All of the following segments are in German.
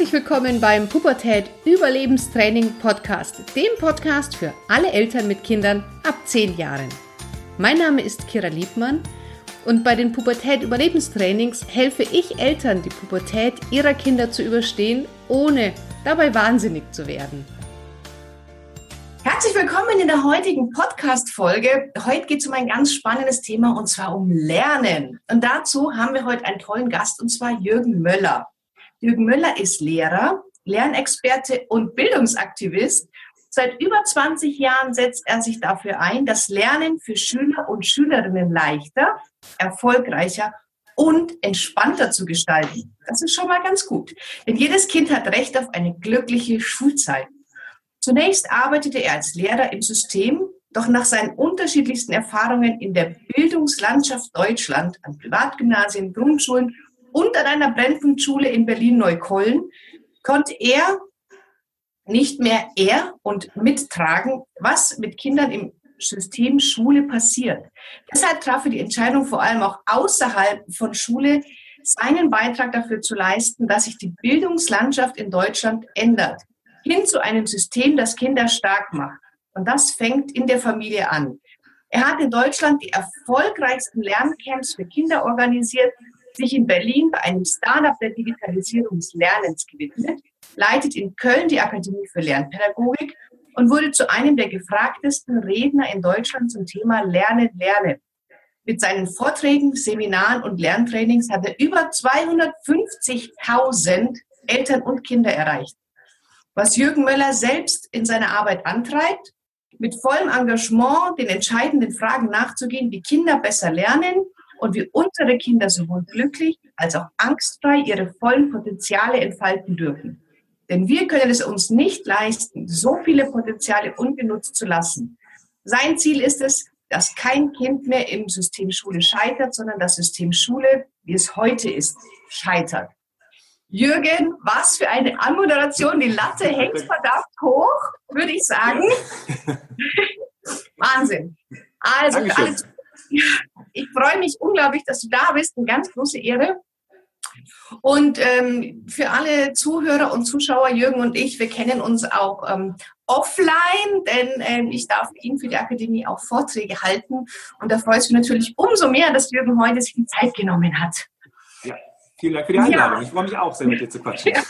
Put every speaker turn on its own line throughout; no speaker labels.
Herzlich willkommen beim Pubertät Überlebenstraining Podcast, dem Podcast für alle Eltern mit Kindern ab 10 Jahren. Mein Name ist Kira Liebmann und bei den Pubertät Überlebenstrainings helfe ich Eltern, die Pubertät ihrer Kinder zu überstehen, ohne dabei wahnsinnig zu werden.
Herzlich willkommen in der heutigen Podcast-Folge. Heute geht es um ein ganz spannendes Thema und zwar um Lernen. Und dazu haben wir heute einen tollen Gast und zwar Jürgen Möller. Jürgen Müller ist Lehrer, Lernexperte und Bildungsaktivist. Seit über 20 Jahren setzt er sich dafür ein, das Lernen für Schüler und Schülerinnen leichter, erfolgreicher und entspannter zu gestalten. Das ist schon mal ganz gut. Denn jedes Kind hat Recht auf eine glückliche Schulzeit. Zunächst arbeitete er als Lehrer im System, doch nach seinen unterschiedlichsten Erfahrungen in der Bildungslandschaft Deutschland an Privatgymnasien, Grundschulen und an einer Brennpunktschule in Berlin-Neukölln konnte er nicht mehr er und mittragen, was mit Kindern im System Schule passiert. Deshalb traf er die Entscheidung vor allem auch außerhalb von Schule, seinen Beitrag dafür zu leisten, dass sich die Bildungslandschaft in Deutschland ändert. Hin zu einem System, das Kinder stark macht. Und das fängt in der Familie an. Er hat in Deutschland die erfolgreichsten Lerncamps für Kinder organisiert sich in Berlin bei einem Startup der Digitalisierung des Lernens gewidmet, leitet in Köln die Akademie für Lernpädagogik und wurde zu einem der gefragtesten Redner in Deutschland zum Thema Lernen, Lernen. Mit seinen Vorträgen, Seminaren und Lerntrainings hat er über 250.000 Eltern und Kinder erreicht. Was Jürgen Möller selbst in seiner Arbeit antreibt, mit vollem Engagement den entscheidenden Fragen nachzugehen, wie Kinder besser lernen und wie unsere Kinder sowohl glücklich als auch angstfrei ihre vollen Potenziale entfalten dürfen. Denn wir können es uns nicht leisten, so viele Potenziale ungenutzt zu lassen. Sein Ziel ist es, dass kein Kind mehr im System Schule scheitert, sondern das System Schule, wie es heute ist, scheitert. Jürgen, was für eine Anmoderation. Die Latte hängt verdammt hoch, würde ich sagen. Wahnsinn. Also, für alle ich freue mich unglaublich, dass du da bist. Eine ganz große Ehre. Und ähm, für alle Zuhörer und Zuschauer, Jürgen und ich, wir kennen uns auch ähm, offline, denn ähm, ich darf Ihnen für die Akademie auch Vorträge halten. Und da freue ich mich natürlich umso mehr, dass Jürgen heute sich die Zeit genommen hat.
Ja, vielen Dank für die Einladung. Ja. Ich freue mich auch sehr, mit dir zu quatschen. Ja.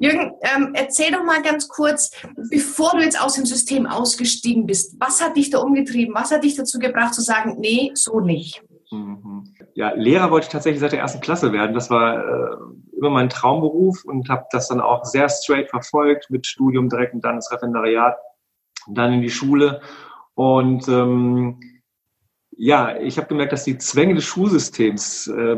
Jürgen, ähm, erzähl doch mal ganz kurz, bevor du jetzt aus dem System ausgestiegen bist, was hat dich da umgetrieben? Was hat dich dazu gebracht zu sagen, nee, so nicht?
Mhm. Ja, Lehrer wollte ich tatsächlich seit der ersten Klasse werden. Das war äh, immer mein Traumberuf und habe das dann auch sehr straight verfolgt mit Studium direkt und dann ins Referendariat, dann in die Schule. Und ähm, ja, ich habe gemerkt, dass die Zwänge des Schulsystems äh,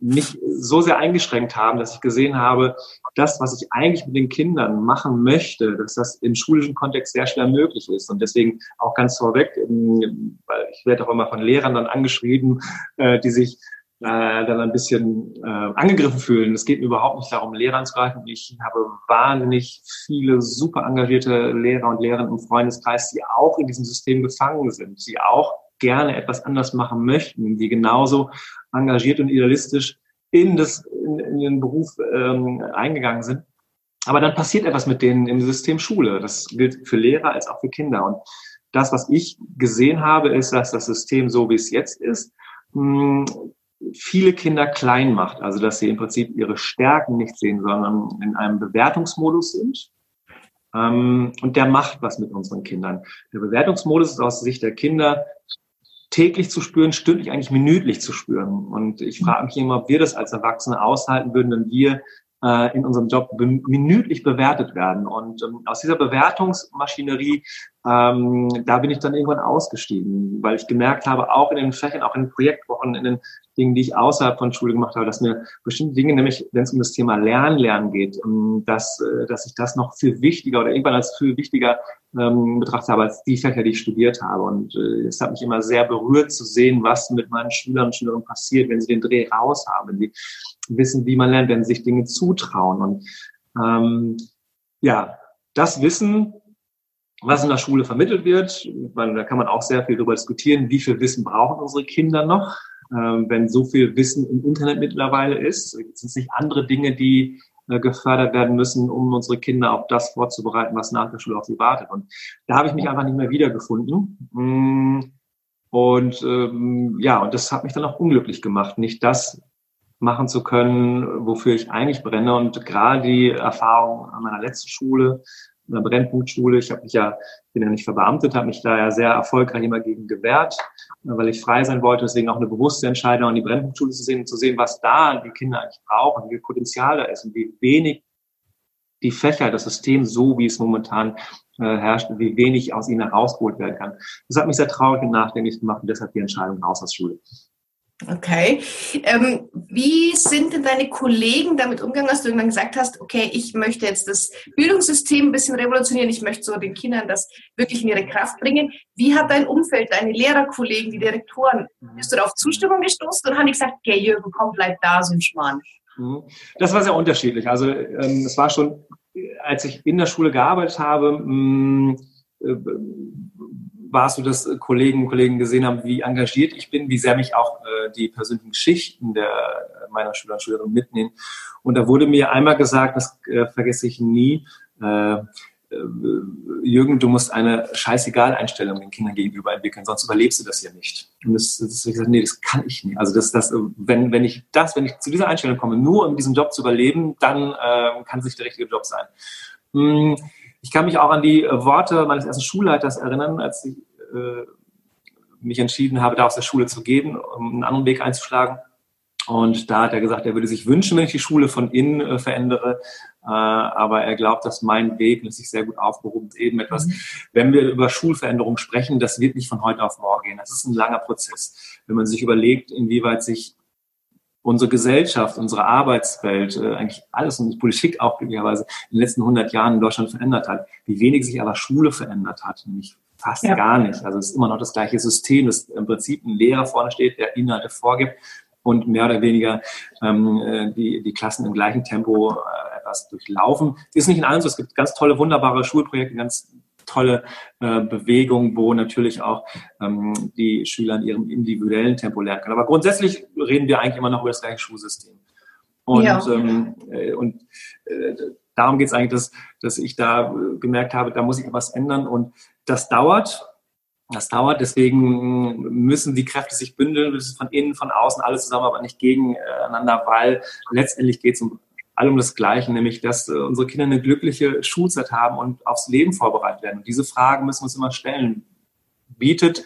mich so sehr eingeschränkt haben, dass ich gesehen habe, das, was ich eigentlich mit den Kindern machen möchte, dass das im schulischen Kontext sehr schwer möglich ist. Und deswegen auch ganz vorweg, ähm, weil ich werde auch immer von Lehrern dann angeschrieben, äh, die sich äh, dann ein bisschen äh, angegriffen fühlen. Es geht mir überhaupt nicht darum, Lehrer anzugreifen. Ich habe wahnsinnig viele super engagierte Lehrer und Lehrerinnen im Freundeskreis, die auch in diesem System gefangen sind, die auch gerne etwas anders machen möchten, die genauso engagiert und idealistisch in, das, in, in den Beruf ähm, eingegangen sind. Aber dann passiert etwas mit denen im System Schule. Das gilt für Lehrer als auch für Kinder. Und das, was ich gesehen habe, ist, dass das System so, wie es jetzt ist, hm, viele Kinder klein macht. Also, dass sie im Prinzip ihre Stärken nicht sehen, sondern in einem Bewertungsmodus sind. Ähm, und der macht was mit unseren Kindern. Der Bewertungsmodus ist aus Sicht der Kinder täglich zu spüren, stündlich eigentlich minütlich zu spüren. Und ich frage mich immer, ob wir das als Erwachsene aushalten würden, wenn wir äh, in unserem Job be minütlich bewertet werden. Und ähm, aus dieser Bewertungsmaschinerie, ähm, da bin ich dann irgendwann ausgestiegen, weil ich gemerkt habe, auch in den Fächern, auch in den Projektwochen, in den Dingen, die ich außerhalb von Schule gemacht habe, dass mir bestimmte Dinge, nämlich wenn es um das Thema Lernen, Lernen geht, ähm, dass, äh, dass ich das noch viel wichtiger oder irgendwann als viel wichtiger ähm, betrachtet habe als die Fächer, die ich studiert habe. Und äh, es hat mich immer sehr berührt zu sehen, was mit meinen Schülern und Schülerinnen passiert, wenn sie den Dreh raus haben, wenn sie wissen, wie man lernt, wenn sie sich Dinge zutrauen. Und ähm, ja, das Wissen, was in der Schule vermittelt wird, weil da kann man auch sehr viel darüber diskutieren, wie viel Wissen brauchen unsere Kinder noch, ähm, wenn so viel Wissen im Internet mittlerweile ist. Sind es nicht andere Dinge, die gefördert werden müssen, um unsere Kinder auf das vorzubereiten, was nach der Schule auf sie wartet. Und da habe ich mich einfach nicht mehr wiedergefunden. Mm, und ähm, ja, und das hat mich dann auch unglücklich gemacht, nicht das machen zu können, wofür ich eigentlich brenne. Und gerade die Erfahrung an meiner letzten Schule, einer Brennpunktschule. Ich habe mich ja, bin ja nicht verbeamtet, habe mich da ja sehr erfolgreich immer gegen gewehrt, weil ich frei sein wollte. Deswegen auch eine bewusste Entscheidung an die Brennpunktschule zu sehen, zu sehen, was da die Kinder eigentlich brauchen, wie viel Potenzial da ist und wie wenig die Fächer, das System so, wie es momentan äh, herrscht, wie wenig aus ihnen herausgeholt werden kann. Das hat mich sehr traurig und nachdenklich gemacht und deshalb die Entscheidung raus aus Schule.
Okay. Ähm, wie sind denn deine Kollegen damit umgegangen, dass du irgendwann gesagt hast, okay, ich möchte jetzt das Bildungssystem ein bisschen revolutionieren, ich möchte so den Kindern das wirklich in ihre Kraft bringen. Wie hat dein Umfeld, deine Lehrerkollegen, die Direktoren, mhm. bist du da auf Zustimmung gestoßen oder haben die gesagt, okay, Jürgen, komm, bleib da, so ein Schmarrn?
Mhm. Das war sehr unterschiedlich. Also ähm, es war schon, als ich in der Schule gearbeitet habe, mh, mm, äh, war es so, dass Kollegen und Kollegen gesehen haben, wie engagiert ich bin, wie sehr mich auch äh, die persönlichen Geschichten der, meiner Schüler und Schülerinnen mitnehmen. Und da wurde mir einmal gesagt, das äh, vergesse ich nie, äh, äh Jürgen, du musst eine scheißegal-Einstellung den Kindern gegenüber entwickeln, sonst überlebst du das ja nicht. Und das, das ist gesagt, nee, das kann ich nicht. Also das, das, wenn, wenn ich das, wenn ich zu dieser Einstellung komme, nur um diesen Job zu überleben, dann äh, kann es nicht der richtige Job sein. Hm, ich kann mich auch an die äh, Worte meines ersten Schulleiters erinnern, als ich äh, mich entschieden habe, da aus der Schule zu gehen, um einen anderen Weg einzuschlagen. Und da hat er gesagt, er würde sich wünschen, wenn ich die Schule von innen äh, verändere. Äh, aber er glaubt, dass mein Weg, sich sehr gut aufgehoben ist, eben etwas, mhm. wenn wir über Schulveränderung sprechen, das wird nicht von heute auf morgen gehen. Das ist ein langer Prozess. Wenn man sich überlegt, inwieweit sich unsere Gesellschaft, unsere Arbeitswelt, äh, eigentlich alles und Politik auch glücklicherweise in den letzten 100 Jahren in Deutschland verändert hat, wie wenig sich aber Schule verändert hat, nämlich fast ja. gar nicht. Also es ist immer noch das gleiche System, dass im Prinzip ein Lehrer vorne steht, der Inhalte vorgibt und mehr oder weniger ähm, äh, die, die Klassen im gleichen Tempo äh, etwas durchlaufen. Ist nicht in allem so. Es gibt ganz tolle, wunderbare Schulprojekte, ganz tolle äh, Bewegung, wo natürlich auch ähm, die Schüler in ihrem individuellen Tempo lernen können. Aber grundsätzlich reden wir eigentlich immer noch über das gleiche Schulsystem. Und, ja. ähm, äh, und äh, darum geht es eigentlich, dass, dass ich da äh, gemerkt habe, da muss ich etwas ändern. Und das dauert. Das dauert, deswegen müssen die Kräfte sich bündeln, von innen, von außen, alles zusammen, aber nicht gegeneinander, weil letztendlich geht es um allem das Gleiche, nämlich dass äh, unsere Kinder eine glückliche Schulzeit haben und aufs Leben vorbereitet werden. Und diese Fragen müssen wir uns immer stellen. Bietet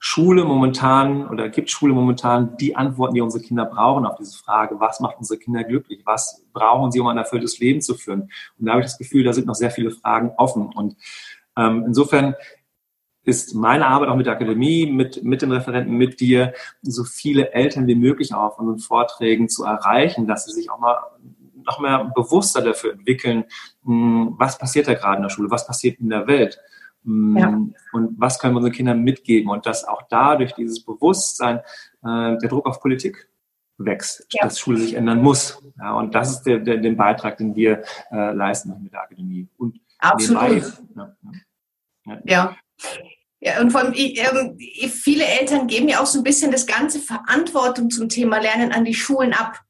Schule momentan oder gibt Schule momentan die Antworten, die unsere Kinder brauchen auf diese Frage, was macht unsere Kinder glücklich? Was brauchen sie, um ein erfülltes Leben zu führen? Und da habe ich das Gefühl, da sind noch sehr viele Fragen offen. Und ähm, insofern ist meine Arbeit auch mit der Akademie, mit, mit den Referenten, mit dir, so viele Eltern wie möglich auch auf unseren Vorträgen zu erreichen, dass sie sich auch mal noch mehr bewusster dafür entwickeln, hm, was passiert da gerade in der Schule, was passiert in der Welt. Hm, ja. Und was können wir unseren Kindern mitgeben? Und dass auch dadurch dieses Bewusstsein äh, der Druck auf Politik wächst, ja. dass Schule sich ändern muss. Ja, und das ist der, der, den Beitrag, den wir äh, leisten mit der Akademie. Und
Absolut. Ja, ja. Ja, und vor allem, ähm, viele Eltern geben ja auch so ein bisschen das ganze Verantwortung zum Thema Lernen an die Schulen ab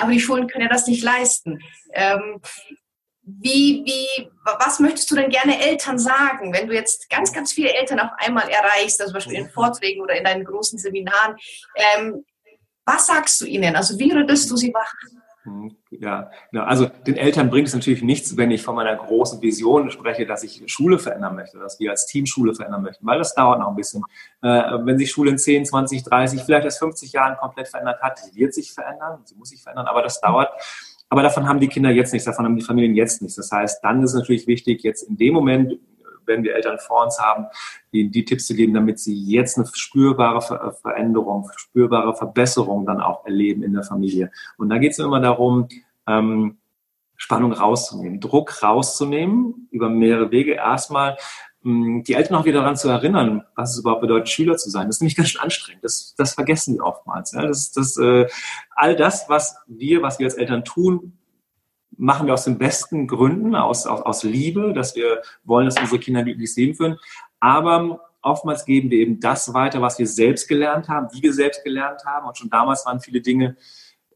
aber die Schulen können ja das nicht leisten. Ähm, wie, wie, was möchtest du denn gerne Eltern sagen, wenn du jetzt ganz, ganz viele Eltern auf einmal erreichst, also zum Beispiel in Vorträgen oder in deinen großen Seminaren? Ähm, was sagst du ihnen? Also wie rüttelst du sie wach?
Ja, also den Eltern bringt es natürlich nichts, wenn ich von meiner großen Vision spreche, dass ich Schule verändern möchte, dass wir als Team Schule verändern möchten, weil das dauert noch ein bisschen. Äh, wenn sich Schule in 10, 20, 30, vielleicht erst 50 Jahren komplett verändert hat, sie wird sich verändern, sie muss sich verändern, aber das dauert. Aber davon haben die Kinder jetzt nichts, davon haben die Familien jetzt nichts. Das heißt, dann ist es natürlich wichtig, jetzt in dem Moment wenn wir Eltern vor uns haben, ihnen die Tipps zu geben, damit sie jetzt eine spürbare Ver Veränderung, spürbare Verbesserung dann auch erleben in der Familie. Und da geht es immer darum, ähm, Spannung rauszunehmen, Druck rauszunehmen über mehrere Wege. Erstmal ähm, die Eltern auch wieder daran zu erinnern, was es überhaupt bedeutet, Schüler zu sein. Das ist nämlich ganz schön anstrengend. Das, das vergessen die oftmals. Ja. Das, das, äh, all das, was wir, was wir als Eltern tun, machen wir aus den besten Gründen, aus, aus, aus Liebe, dass wir wollen, dass unsere Kinder glücklich Leben führen. Aber oftmals geben wir eben das weiter, was wir selbst gelernt haben, wie wir selbst gelernt haben. Und schon damals waren viele Dinge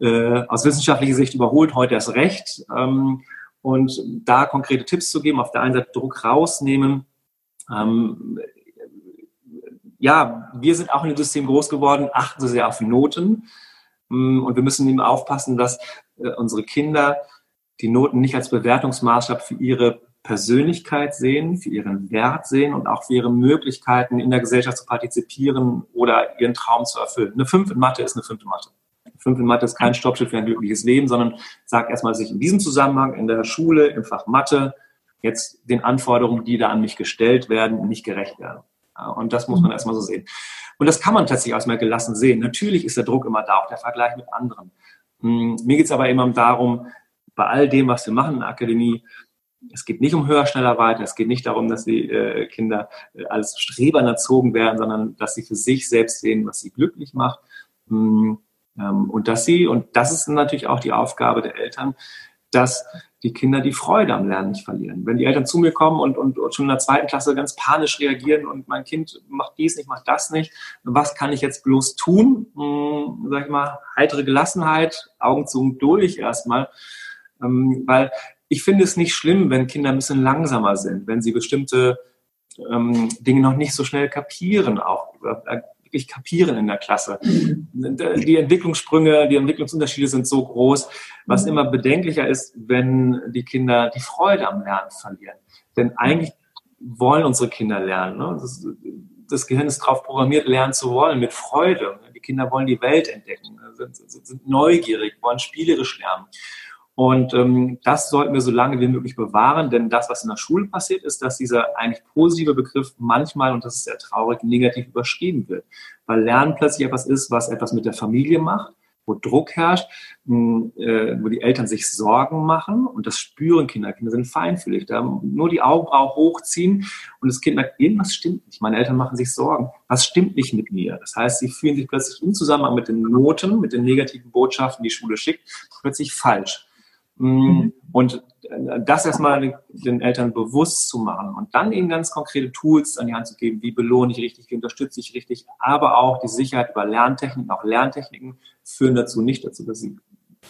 äh, aus wissenschaftlicher Sicht überholt, heute erst recht. Ähm, und da konkrete Tipps zu geben, auf der einen Seite Druck rausnehmen. Ähm, ja, wir sind auch in dem System groß geworden, achten so sehr auf Noten. Mm, und wir müssen eben aufpassen, dass äh, unsere Kinder die Noten nicht als Bewertungsmaßstab für ihre Persönlichkeit sehen, für ihren Wert sehen und auch für ihre Möglichkeiten in der Gesellschaft zu partizipieren oder ihren Traum zu erfüllen. Eine 5 in Mathe ist eine 5 in Mathe. Eine 5 in Mathe ist kein Stoppschild für ein glückliches Leben, sondern sagt erstmal sich in diesem Zusammenhang in der Schule, im Fach Mathe, jetzt den Anforderungen, die da an mich gestellt werden, nicht gerecht werden. Und das muss man erstmal so sehen. Und das kann man tatsächlich erstmal gelassen sehen. Natürlich ist der Druck immer da, auch der Vergleich mit anderen. Hm, mir geht es aber immer darum, bei all dem, was wir machen in der Akademie, es geht nicht um höher, schneller, weiter. Es geht nicht darum, dass die äh, Kinder äh, als Strebern erzogen werden, sondern dass sie für sich selbst sehen, was sie glücklich macht. Mm, ähm, und dass sie, und das ist natürlich auch die Aufgabe der Eltern, dass die Kinder die Freude am Lernen nicht verlieren. Wenn die Eltern zu mir kommen und, und, und schon in der zweiten Klasse ganz panisch reagieren und mein Kind macht dies nicht, macht das nicht, was kann ich jetzt bloß tun? Hm, sag ich mal, heitere Gelassenheit, Augen zu und durch erstmal. Ähm, weil ich finde es nicht schlimm, wenn Kinder ein bisschen langsamer sind, wenn sie bestimmte ähm, Dinge noch nicht so schnell kapieren, auch äh, wirklich kapieren in der Klasse. Die Entwicklungssprünge, die Entwicklungsunterschiede sind so groß. Was immer bedenklicher ist, wenn die Kinder die Freude am Lernen verlieren. Denn eigentlich wollen unsere Kinder lernen. Ne? Das, das, Gehirn ist darauf programmiert, lernen zu wollen, mit Freude. Die Kinder wollen die Welt entdecken, sind, sind neugierig, wollen spielerisch lernen. Und ähm, das sollten wir so lange wie möglich bewahren, denn das, was in der Schule passiert, ist, dass dieser eigentlich positive Begriff manchmal, und das ist sehr traurig, negativ überschrieben wird. Weil Lernen plötzlich etwas ist, was etwas mit der Familie macht, wo Druck herrscht, äh, wo die Eltern sich Sorgen machen und das spüren Kinder. Kinder sind feinfühlig, da nur die Augenbraue hochziehen und das Kind merkt, irgendwas stimmt nicht. Meine Eltern machen sich Sorgen. Was stimmt nicht mit mir? Das heißt, sie fühlen sich plötzlich im Zusammenhang mit den Noten, mit den negativen Botschaften, die die Schule schickt, plötzlich falsch. Mhm. Und das erstmal den Eltern bewusst zu machen und dann ihnen ganz konkrete Tools an die Hand zu geben, wie belohne ich richtig, wie unterstütze ich richtig, aber auch die Sicherheit über Lerntechniken, auch Lerntechniken führen dazu nicht dazu, dass sie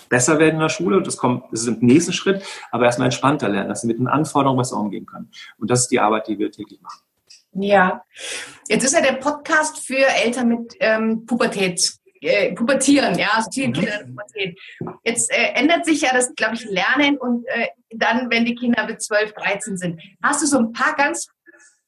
besser werden in der Schule. Das kommt, das ist im nächsten Schritt, aber erstmal entspannter lernen, dass sie mit den Anforderungen besser umgehen können. Und das ist die Arbeit, die wir täglich machen.
Ja, jetzt ist ja der Podcast für Eltern mit ähm, Pubertät äh, pubertieren, ja, also vielen mhm. Kindern Pubertät. Jetzt äh, ändert sich ja das, glaube ich, Lernen und äh, dann, wenn die Kinder bis 12, 13 sind. Hast du so ein paar ganz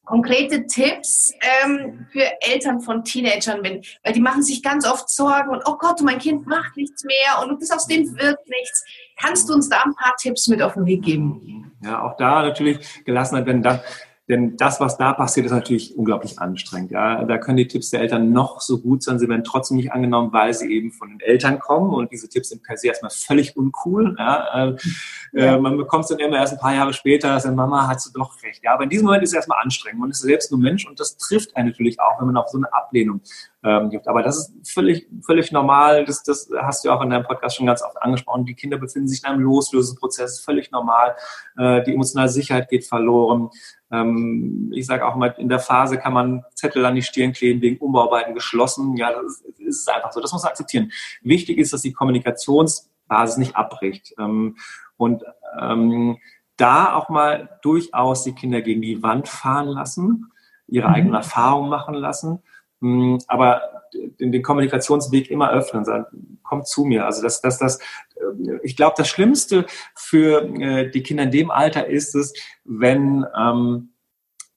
konkrete Tipps ähm, für Eltern von Teenagern, wenn, weil die machen sich ganz oft Sorgen und oh Gott, mein Kind macht nichts mehr und bis aus dem wird nichts. Kannst du uns da ein paar Tipps mit auf den Weg geben?
Ja, auch da natürlich Gelassenheit, wenn da denn das, was da passiert, ist natürlich unglaublich anstrengend. Ja, da können die Tipps der Eltern noch so gut sein, sie werden trotzdem nicht angenommen, weil sie eben von den Eltern kommen und diese Tipps sind per se erstmal völlig uncool. Ja, äh, ja. Äh, man bekommt es dann immer erst ein paar Jahre später, dass Mama hat sie doch recht. Ja, aber in diesem Moment ist es erstmal anstrengend. Man ist selbst nur Mensch und das trifft einen natürlich auch, wenn man auf so eine Ablehnung ähm, gibt. Aber das ist völlig, völlig normal. Das, das hast du auch in deinem Podcast schon ganz oft angesprochen. Die Kinder befinden sich in einem Loslösungsprozess, völlig normal. Äh, die emotionale Sicherheit geht verloren. Ähm, ich sage auch mal, in der Phase kann man Zettel an die Stirn kleben, wegen Umbauarbeiten geschlossen. Ja, das ist, ist einfach so. Das muss man akzeptieren. Wichtig ist, dass die Kommunikationsbasis nicht abbricht. Ähm, und ähm, da auch mal durchaus die Kinder gegen die Wand fahren lassen, ihre mhm. eigenen Erfahrungen machen lassen, hm, aber den, den, Kommunikationsweg immer öffnen, sagen, kommt zu mir. Also das, das, das, ich glaube, das Schlimmste für äh, die Kinder in dem Alter ist es, wenn ähm,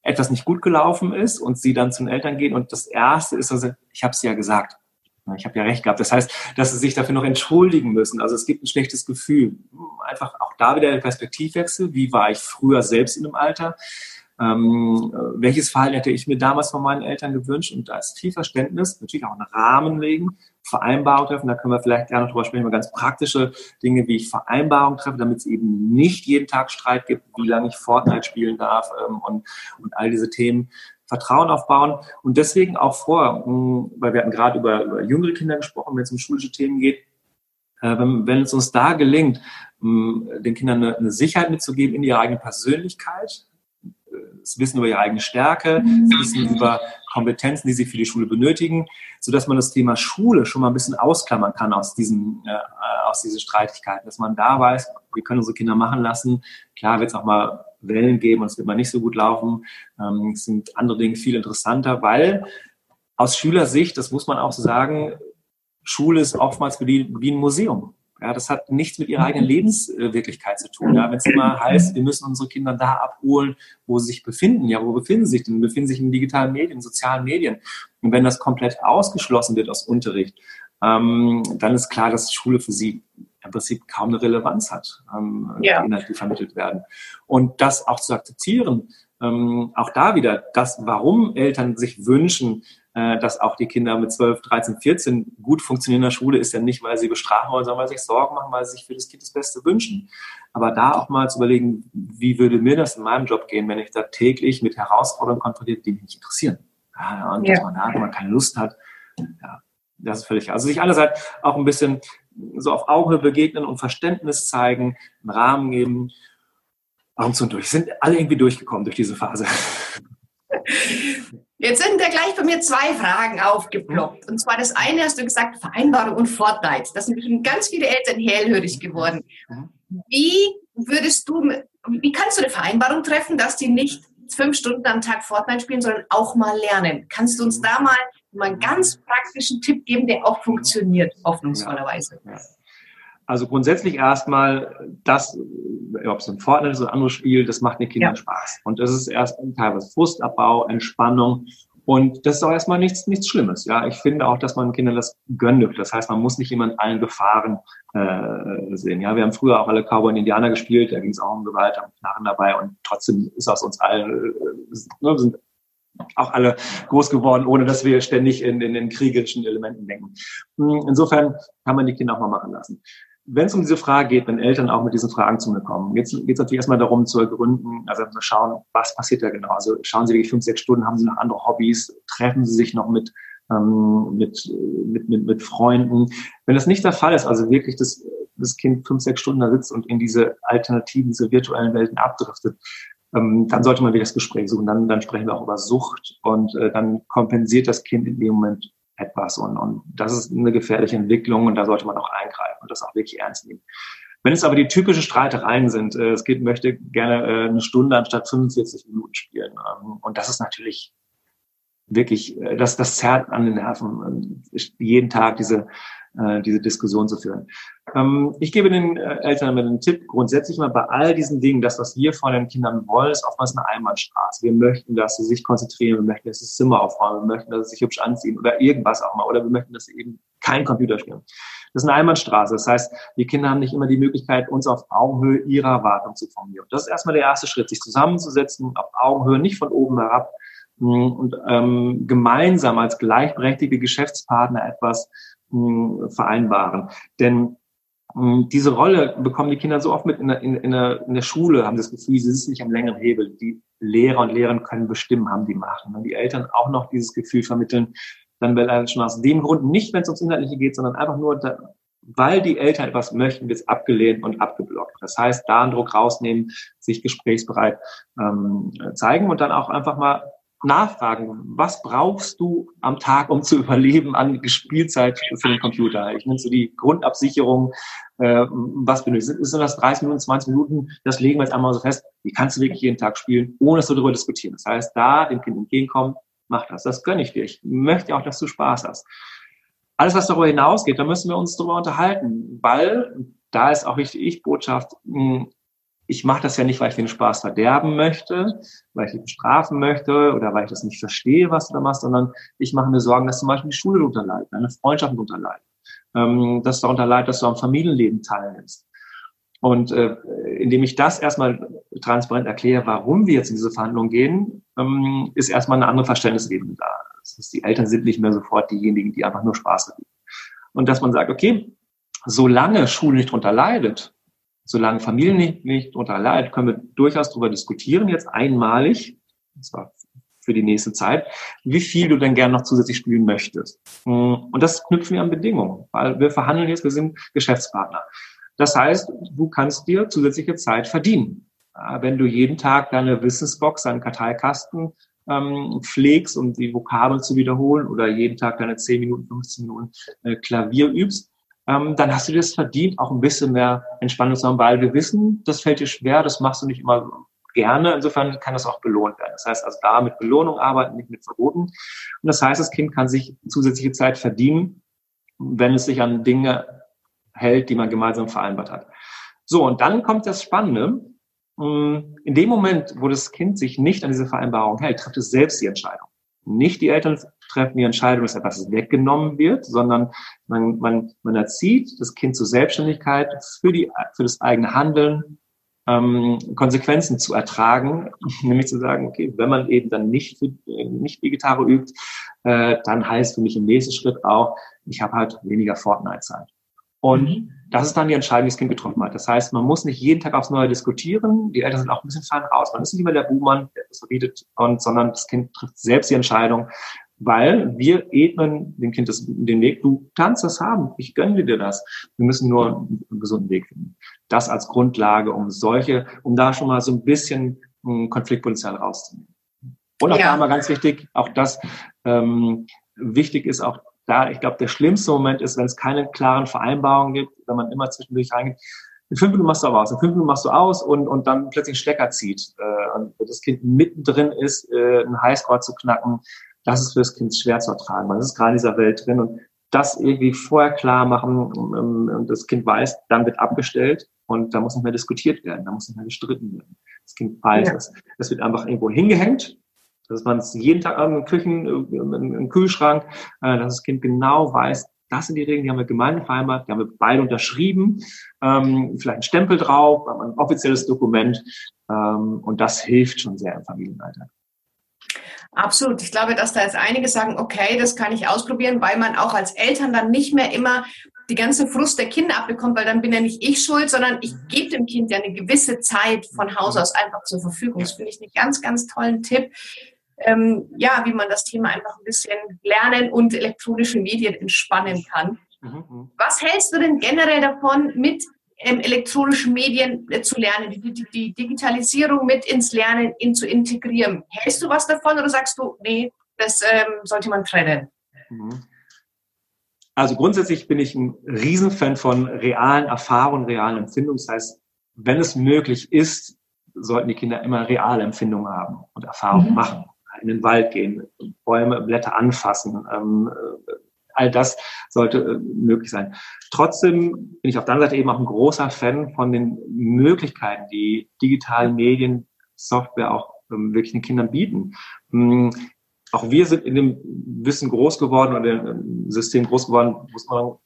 etwas nicht gut gelaufen ist und sie dann zu den Eltern gehen und das Erste ist, also, ich habe es ja gesagt. Ich habe ja recht gehabt. Das heißt, dass sie sich dafür noch entschuldigen müssen. Also es gibt ein schlechtes Gefühl. Einfach auch da wieder der Perspektivwechsel. Wie war ich früher selbst in einem Alter? Ähm, welches Verhalten hätte ich mir damals von meinen Eltern gewünscht? Und da ist viel Verständnis, natürlich auch einen Rahmen legen, Vereinbarung treffen. Da können wir vielleicht gerne drüber sprechen, über ganz praktische Dinge, wie ich Vereinbarung treffe, damit es eben nicht jeden Tag Streit gibt, wie lange ich Fortnite spielen darf ähm, und, und all diese Themen. Vertrauen aufbauen und deswegen auch vor, hm, weil wir hatten gerade über, über jüngere Kinder gesprochen, wenn es um schulische Themen geht, äh, wenn, wenn es uns da gelingt, hm, den Kindern eine, eine Sicherheit mitzugeben in ihre eigene Persönlichkeit, das Wissen über ihre eigene Stärke, das Wissen über Kompetenzen, die sie für die Schule benötigen, so dass man das Thema Schule schon mal ein bisschen ausklammern kann aus diesen, äh, aus diesen Streitigkeiten, dass man da weiß, wir können unsere Kinder machen lassen. Klar wird es auch mal Wellen geben und es wird mal nicht so gut laufen. Ähm, es sind andere Dinge viel interessanter, weil aus Schülersicht, das muss man auch sagen, Schule ist oftmals wie, wie ein Museum. Ja, das hat nichts mit ihrer eigenen Lebenswirklichkeit zu tun. Ja, wenn es immer heißt, wir müssen unsere Kinder da abholen, wo sie sich befinden. Ja, wo befinden sie sich denn? Befinden sich in digitalen Medien, in sozialen Medien. Und wenn das komplett ausgeschlossen wird aus Unterricht, ähm, dann ist klar, dass Schule für sie im Prinzip kaum eine Relevanz hat, ähm, ja. die Inhalte, vermittelt werden. Und das auch zu akzeptieren, ähm, auch da wieder, das, warum Eltern sich wünschen, dass auch die Kinder mit 12, 13, 14 gut funktionieren in der Schule, ist ja nicht, weil sie bestrafen wollen, sondern weil sie sich Sorgen machen, weil sie sich für das Kind das Beste wünschen. Aber da auch mal zu überlegen, wie würde mir das in meinem Job gehen, wenn ich da täglich mit Herausforderungen konfrontiert, die mich nicht interessieren. Ja, und ja. dass man da, wenn man keine Lust hat, ja, das ist völlig. Also sich einerseits auch ein bisschen so auf Augenhöhe begegnen und Verständnis zeigen, einen Rahmen geben. Warum zum durch? Sind alle irgendwie durchgekommen durch diese Phase?
Jetzt sind da gleich bei mir zwei Fragen aufgeploppt. Und zwar das eine hast du gesagt, Vereinbarung und Fortnite. Das sind ganz viele Eltern hellhörig geworden. Wie würdest du, wie kannst du eine Vereinbarung treffen, dass die nicht fünf Stunden am Tag Fortnite spielen, sondern auch mal lernen? Kannst du uns da mal, mal einen ganz praktischen Tipp geben, der auch funktioniert, hoffnungsvollerweise? Ja.
Also grundsätzlich erstmal das, ob es ein Fortnite ist oder ein anderes Spiel, das macht den Kindern ja. Spaß. Und das ist erst teilweise Frustabbau, Entspannung. Und das ist auch erstmal nichts, nichts Schlimmes. Ja, ich finde auch, dass man Kindern das gönnt. Das heißt, man muss nicht jemand allen Gefahren äh, sehen. Ja, wir haben früher auch alle Cowboy und Indianer gespielt. Da ging es auch um Gewalt, am Knarren dabei. Und trotzdem ist aus uns allen, äh, ne, sind auch alle groß geworden, ohne dass wir ständig in, in den kriegerischen Elementen denken. Hm, insofern kann man die Kinder auch mal machen lassen wenn es um diese Frage geht, wenn Eltern auch mit diesen Fragen zu mir kommen, jetzt geht es natürlich erstmal darum zu ergründen, also zu schauen, was passiert da genau. Also schauen Sie wirklich fünf, sechs Stunden, haben Sie noch andere Hobbys, treffen Sie sich noch mit, ähm, mit, mit, mit, mit Freunden. Wenn das nicht der Fall ist, also wirklich das, das Kind fünf, sechs Stunden da sitzt und in diese alternativen, diese virtuellen Welten abdriftet, ähm, dann sollte man wirklich das Gespräch suchen. Dann, dann sprechen wir auch über Sucht und äh, dann kompensiert das Kind in dem Moment etwas. Und, und das ist eine gefährliche Entwicklung und da sollte man auch eingreifen und das auch wirklich ernst nehmen. Wenn es aber die typische Streitereien sind, äh, das Kind möchte gerne äh, eine Stunde anstatt 45 Minuten spielen. Ähm, und das ist natürlich wirklich, äh, das, das zerrt an den Nerven, jeden Tag diese äh, diese Diskussion zu führen. Ähm, ich gebe den äh, Eltern mit einen Tipp, grundsätzlich mal bei all diesen Dingen, das, was wir von den Kindern wollen, ist oftmals eine Einbahnstraße. Wir möchten, dass sie sich konzentrieren, wir möchten, dass sie das Zimmer aufräumen, wir möchten, dass sie sich hübsch anziehen oder irgendwas auch mal, oder wir möchten, dass sie eben kein Computer spielen. Das ist eine Einbahnstraße. Das heißt, die Kinder haben nicht immer die Möglichkeit, uns auf Augenhöhe ihrer Erwartung zu formulieren. Das ist erstmal der erste Schritt, sich zusammenzusetzen, auf Augenhöhe, nicht von oben herab, hm, und ähm, gemeinsam als gleichberechtigte Geschäftspartner etwas vereinbaren. Denn diese Rolle bekommen die Kinder so oft mit in der, in, in, der, in der Schule, haben das Gefühl, sie sitzen nicht am längeren Hebel. Die Lehrer und Lehrerinnen können bestimmen, haben die Macht. Und wenn die Eltern auch noch dieses Gefühl vermitteln, dann will er schon aus dem Grund, nicht wenn es ums Inhaltliche geht, sondern einfach nur, da, weil die Eltern etwas möchten, wird es abgelehnt und abgeblockt. Das heißt, da einen Druck rausnehmen, sich gesprächsbereit ähm, zeigen und dann auch einfach mal nachfragen, was brauchst du am Tag, um zu überleben an Spielzeit für den Computer? Ich nenne so die Grundabsicherung, äh, was benötigst du? Sind das 30 Minuten, 20 Minuten? Das legen wir jetzt einmal so fest. Die kannst du wirklich jeden Tag spielen, ohne dass wir darüber diskutieren. Das heißt, da dem Kind entgegenkommen, mach das. Das gönne ich dir. Ich möchte auch, dass du Spaß hast. Alles, was darüber hinausgeht, da müssen wir uns darüber unterhalten, weil da ist auch wichtig, ich Botschaft, ich mache das ja nicht, weil ich den Spaß verderben möchte, weil ich dich bestrafen möchte oder weil ich das nicht verstehe, was du da machst, sondern ich mache mir Sorgen, dass zum Beispiel die Schule darunter leidet, deine Freundschaften darunter leiden, ähm, dass darunter leidet, dass du am Familienleben teilnimmst. Und äh, indem ich das erstmal transparent erkläre, warum wir jetzt in diese Verhandlungen gehen, ähm, ist erstmal eine andere Verständnisebene da. Das ist, die Eltern sind nicht mehr sofort diejenigen, die einfach nur Spaß haben. Und dass man sagt, okay, solange Schule nicht darunter leidet, solange Familien nicht, nicht darunter leidet, können wir durchaus darüber diskutieren, jetzt einmalig, und zwar für die nächste Zeit, wie viel du denn gern noch zusätzlich spielen möchtest. Und das knüpfen wir an Bedingungen, weil wir verhandeln jetzt, wir sind Geschäftspartner. Das heißt, du kannst dir zusätzliche Zeit verdienen. Wenn du jeden Tag deine Wissensbox, deinen Karteikasten ähm, pflegst, um die Vokabeln zu wiederholen oder jeden Tag deine 10 Minuten, 15 Minuten äh, Klavier übst, ähm, dann hast du das verdient, auch ein bisschen mehr Entspannung zu haben, weil wir wissen, das fällt dir schwer, das machst du nicht immer gerne. Insofern kann das auch belohnt werden. Das heißt also da mit Belohnung arbeiten, nicht mit Verboten. Und das heißt, das Kind kann sich zusätzliche Zeit verdienen, wenn es sich an Dinge hält, die man gemeinsam vereinbart hat. So, und dann kommt das Spannende. In dem Moment, wo das Kind sich nicht an diese Vereinbarung hält, trifft es selbst die Entscheidung. Nicht die Eltern treffen die Entscheidung, dass etwas weggenommen wird, sondern man, man, man erzieht das Kind zur Selbstständigkeit für, die, für das eigene Handeln, ähm, Konsequenzen zu ertragen, nämlich zu sagen, okay, wenn man eben dann nicht, nicht Vegetare übt, äh, dann heißt für mich im nächsten Schritt auch, ich habe halt weniger Fortnite-Zeit. Und mhm. das ist dann die Entscheidung, die das Kind getroffen hat. Das heißt, man muss nicht jeden Tag aufs Neue diskutieren. Die Eltern sind auch ein bisschen fein raus. Man ist nicht mehr der Buhmann, der das verbietet, und, sondern das Kind trifft selbst die Entscheidung, weil wir ebnen dem Kind das, den Weg, du kannst das haben, ich gönne dir das. Wir müssen nur einen gesunden Weg finden. Das als Grundlage, um solche, um da schon mal so ein bisschen ein Konfliktpotenzial rauszunehmen. Und auch ja. da mal ganz wichtig, auch das ähm, wichtig ist auch da, ich glaube, der schlimmste Moment ist, wenn es keine klaren Vereinbarungen gibt, wenn man immer zwischendurch reingeht, in fünf Minuten machst du aber aus, in fünf Minuten machst du aus und, und dann plötzlich einen Stecker zieht äh, und das Kind mittendrin ist, äh, einen Highscore zu knacken, das ist für das Kind schwer zu ertragen. Man ist gerade in dieser Welt drin und das irgendwie vorher klar machen und das Kind weiß, dann wird abgestellt und da muss nicht mehr diskutiert werden, da muss nicht mehr gestritten werden. Das Kind weiß, ja. das, wird einfach irgendwo hingehängt, dass man es jeden Tag im Küchen, im Kühlschrank, äh, dass das Kind genau weiß, das sind die Regeln, die haben wir gemeinsam vereinbart, die haben wir beide unterschrieben, ähm, vielleicht ein Stempel drauf, ein offizielles Dokument ähm, und das hilft schon sehr im Familienalltag.
Absolut. Ich glaube, dass da jetzt einige sagen, okay, das kann ich ausprobieren, weil man auch als Eltern dann nicht mehr immer die ganze Frust der Kinder abbekommt, weil dann bin ja nicht ich schuld, sondern ich gebe dem Kind ja eine gewisse Zeit von Haus aus einfach zur Verfügung. Das finde ich einen ganz, ganz tollen Tipp. Ähm, ja, wie man das Thema einfach ein bisschen lernen und elektronische Medien entspannen kann. Mhm, mhm. Was hältst du denn generell davon, mit elektronischen Medien äh, zu lernen, die, die, die, Digitalisierung mit ins Lernen in, zu integrieren. Hältst du was davon oder sagst du, nee, das ähm, sollte man trennen? Mhm.
Also grundsätzlich bin ich ein Riesenfan von realen Erfahrungen, realen Empfindungen. Das heißt, wenn es möglich ist, sollten die Kinder immer reale Empfindungen haben und Erfahrungen mhm. machen. In den Wald gehen, Bäume, Blätter anfassen, ähm, all das sollte äh, möglich sein. Trotzdem bin ich auf der anderen Seite eben auch ein großer Fan von den Möglichkeiten, die digitalen Medien, Software auch ähm, wirklich den Kindern bieten. Ähm, auch wir sind in dem Wissen groß geworden oder im System groß geworden, wo man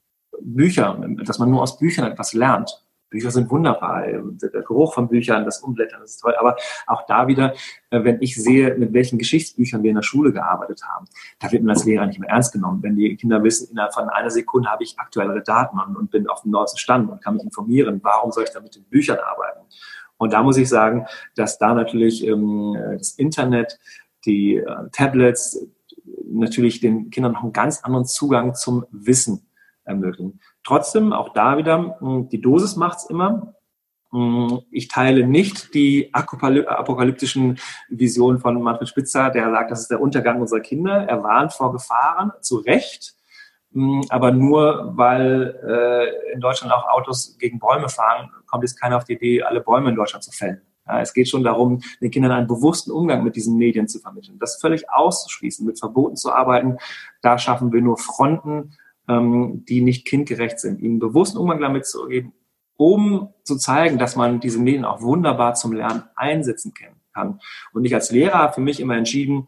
Bücher, dass man nur aus Büchern etwas lernt. Bücher sind wunderbar. Der Geruch von Büchern, das Umblättern, das ist toll. Aber auch da wieder, äh, wenn ich sehe, mit welchen Geschichtsbüchern wir in der Schule gearbeitet haben, da wird man als Lehrer nicht mehr ernst genommen. Wenn die Kinder wissen, innerhalb von einer Sekunde habe ich aktuellere Daten und bin auf dem neuesten Stand und kann mich informieren, warum soll ich da mit den Büchern arbeiten? Und da muss ich sagen, dass da natürlich ähm, das Internet, die äh, Tablets natürlich den Kindern noch einen ganz anderen Zugang zum Wissen ermöglichen. Trotzdem, auch da wieder, hm, die Dosis macht's immer. Hm, ich teile nicht die apokalyptischen Visionen von Manfred Spitzer, der sagt, das ist der Untergang unserer Kinder. Er warnt vor Gefahren, zu Recht, hm, aber nur weil äh, in Deutschland auch Autos gegen Bäume fahren, kommt jetzt keiner auf die Idee, alle Bäume in Deutschland zu fällen. Es geht schon darum, den Kindern einen bewussten Umgang mit diesen Medien zu vermitteln. Das völlig auszuschließen, mit Verboten zu arbeiten, da schaffen wir nur Fronten, ähm, die nicht kindgerecht sind, ihnen bewussten Umgang damit zu geben, um zu zeigen, dass man diese Medien auch wunderbar zum Lernen einsetzen kann. Und ich als Lehrer für mich immer entschieden,